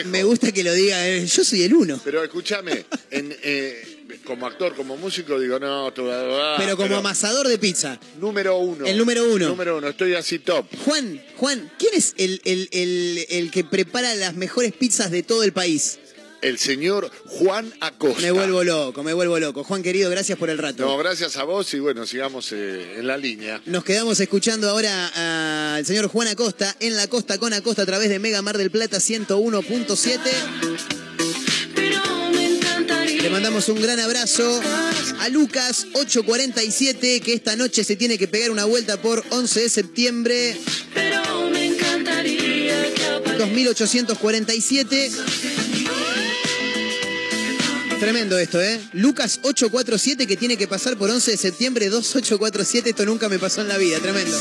me, gusta que lo diga. eh, Yo soy el uno. Pero escúchame, en, eh, como actor, como músico, digo, no, tú, ah, pero como amasador de pizza. Número uno. El número uno. Número uno, estoy así top. Juan, Juan, ¿quién es el, el- el- el que prepara las mejores pizzas de todo el país? El señor Juan Acosta. Me vuelvo loco, me vuelvo loco. Juan querido, gracias por el rato. No, gracias a vos y bueno, sigamos eh, en la línea. Nos quedamos escuchando ahora al señor Juan Acosta en la costa con Acosta a través de Mega Mar del Plata 101.7. mandamos un gran abrazo a Lucas 847 que esta noche se tiene que pegar una vuelta por 11 de septiembre Pero me encantaría que aparezca. 2847. Tremendo esto, ¿eh? Lucas 847 que tiene que pasar por 11 de septiembre 2847. Esto nunca me pasó en la vida, tremendo.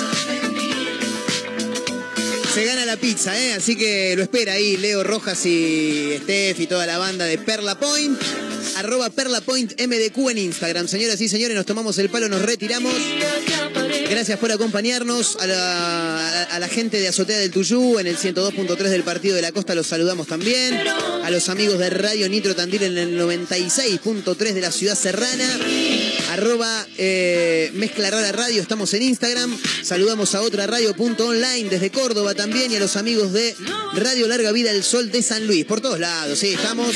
Se gana la pizza, ¿eh? Así que lo espera ahí Leo Rojas y Steph y toda la banda de Perla Point. Arroba Perla Point MDQ en Instagram. Señoras y señores, nos tomamos el palo, nos retiramos. Gracias por acompañarnos. A la, gente de Azotea del Tuyú en el 102.3 del Partido de la Costa los saludamos también. A los amigos de Radio Nitro Tandil en el 96.3 de la ciudad serrana. Arroba eh, Mezcla Rara Radio, estamos en Instagram. Saludamos a otra radio.online desde Córdoba también y a los amigos de Radio Larga Vida El Sol de San Luis. Por todos lados, sí, estamos.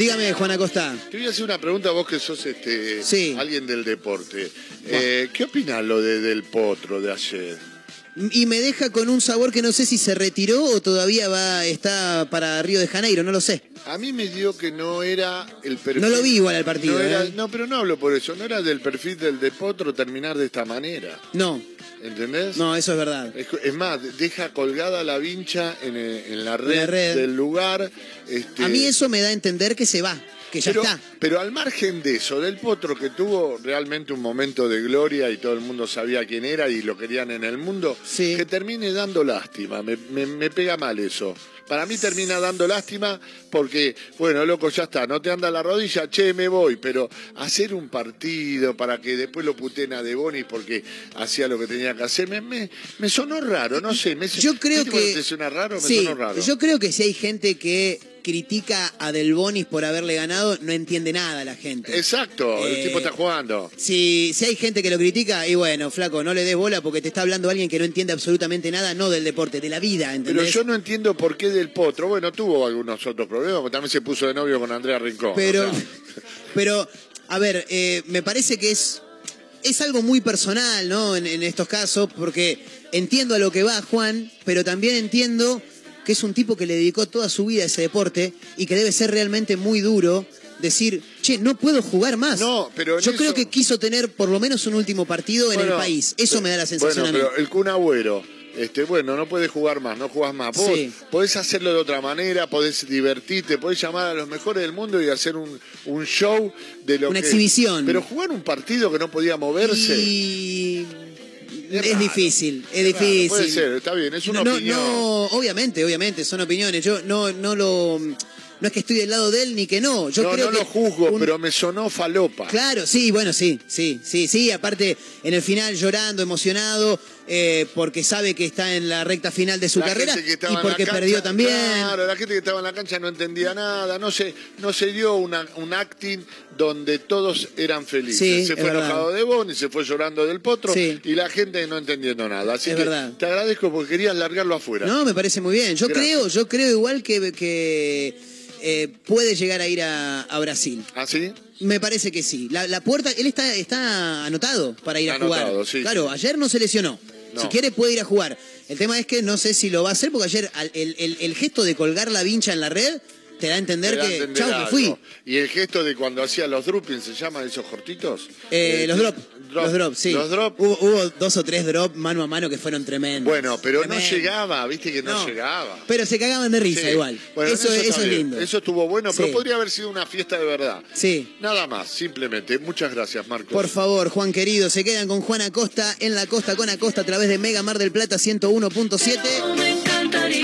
Dígame, Juan Acosta. Te voy a hacer una pregunta a vos que sos este, Sí. alguien del deporte. Eh, ¿Qué opinas lo de, del potro de ayer? Y me deja con un sabor que no sé si se retiró o todavía va está para Río de Janeiro, no lo sé. A mí me dio que no era el perfil. No lo vi igual al partido, No, era- ¿eh? no, pero no hablo por eso. No era del perfil del de potro terminar de esta manera. No, ¿Entendés? no, eso es verdad. Es, es más, deja colgada la vincha en, eh, en la, red la red. del lugar. este, A mí eso me da a entender que se va, que ya pero, está. pero al margen de eso, del potro que tuvo realmente un momento de gloria y todo el mundo sabía quién era y lo querían en el mundo, Sí. que termine dando lástima. Me, me- me pega mal eso. Para mí termina dando lástima porque, bueno, loco, ya está, no te anda la rodilla, che, me voy, pero hacer un partido para que después lo puten a De Bonis porque hacía lo que tenía que hacer, me, me, me sonó raro, no sé. Me, Yo creo ¿viste cuando que te suena raro? Me sí, sonó raro. yo creo que si hay gente que critica a Del Bonis por haberle ganado, no entiende nada la gente. Exacto, el Eh, tipo está jugando. Si, si hay gente que lo critica, y bueno, flaco, no le des bola porque te está hablando alguien que no entiende absolutamente nada, no del deporte, de la vida, Pero ¿entendés? yo no entiendo por qué del potro. Bueno, tuvo algunos otros problemas, porque también se puso de novio con Andrea Rincón. Pero, o sea, pero a ver, eh, me parece que es, es algo muy personal, ¿no? En, en estos casos, porque entiendo a lo que va Juan, pero también entiendo que es un tipo que le dedicó toda su vida a ese deporte y que debe ser realmente muy duro decir, che, no puedo jugar más. No, pero Yo eso- creo que quiso tener por lo menos un último partido en el país. Eso me da la sensación Bueno, a mí. pero el Kun Agüero, este, bueno, no puedes jugar más, no jugás más. Vos Sí. podés hacerlo de otra manera, podés divertirte, podés llamar a los mejores del mundo y hacer un, un show de lo Una que- exhibición. Pero jugar un partido que no podía moverse. Y Es difícil, es, difícil. puede ser, está bien, es una no, opinión. no, obviamente, obviamente, son opiniones. Yo no, no lo. no es que estoy del lado de él ni que no. Yo no, creo no que lo juzgo, un- pero me sonó falopa. Claro, sí, bueno, sí, sí, sí, sí. Aparte, en el final llorando, emocionado, eh, porque sabe que está en la recta final de su La carrera y porque cancha, perdió también. Claro, la gente que estaba en la cancha no entendía nada, no se, no se dio una- un acting donde todos eran felices. Sí, se fue enojado de Boni, se fue llorando del potro Sí. y la gente no entendiendo nada. Así Es que verdad. te agradezco porque querías largarlo afuera. No, me parece muy bien. Yo Gracias. creo, yo creo igual que, que, eh, puede llegar a ir a, a Brasil. ¿Ah, sí? Me parece que sí. La, la puerta, él está, está anotado para ir Está a jugar. anotado, sí, claro, ayer no se lesionó. No. Si quiere puede ir a jugar. El tema es que no sé si lo va a hacer porque ayer al- el, el- el gesto de colgar la vincha en la red te da a entender Te da a que entender chau, me algo. fui. Y el gesto de cuando hacía los droppings, ¿se llaman esos cortitos? Eh, Eh, los drop, los drop, sí. Los drop. Hubo, hubo dos o tres drop mano a mano que fueron tremendos. Bueno, pero no llegaba, viste que no, No. llegaba. Pero se cagaban de risa Sí. igual. Bueno, eso, eso es lindo. Eso estuvo bueno, pero Sí. podría haber sido una fiesta de verdad. Sí. Nada más, simplemente. Muchas gracias, Marcos. Por favor, Juan querido, se quedan con Juan Acosta en la costa con Acosta a través de Mega Mar del Plata 101.7.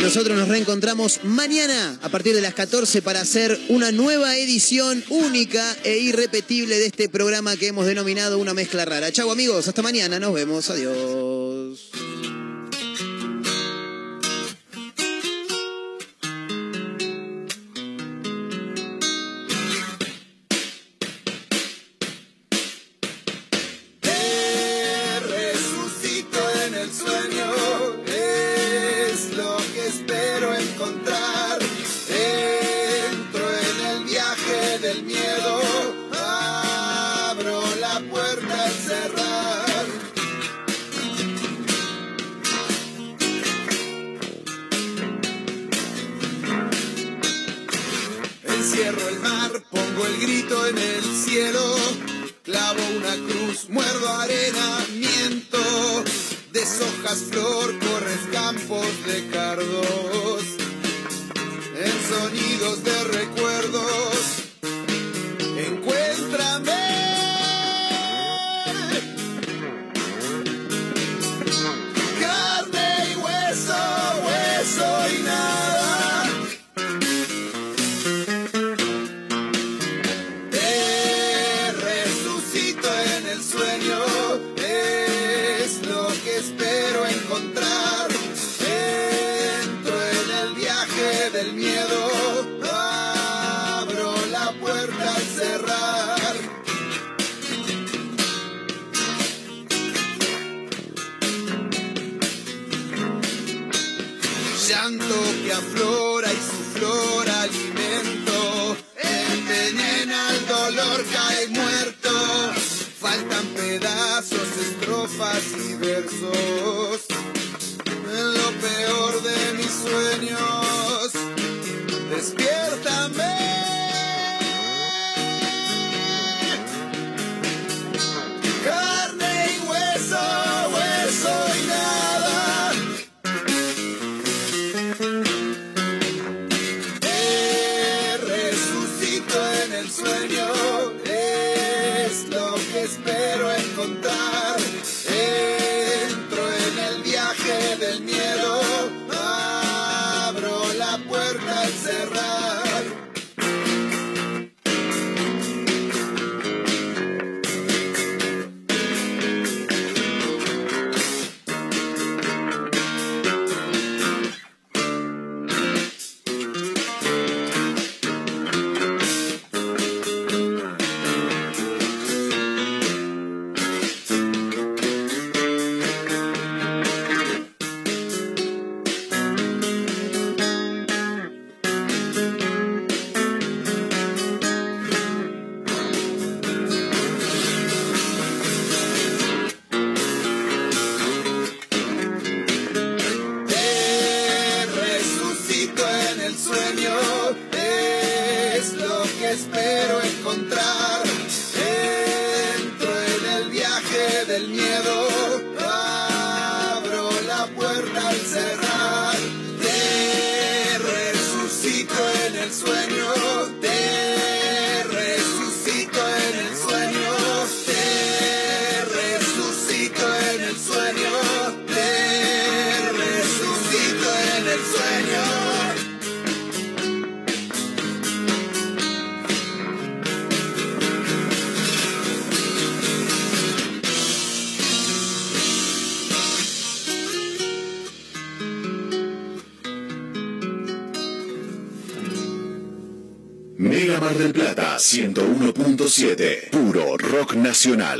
Nosotros nos reencontramos mañana a partir de las 14 para hacer una nueva edición única e irrepetible de este programa que hemos denominado Una Mezcla Rara. Chau amigos, hasta mañana, nos vemos, adiós. En lo peor de mis sueños, despiértame. Nacional.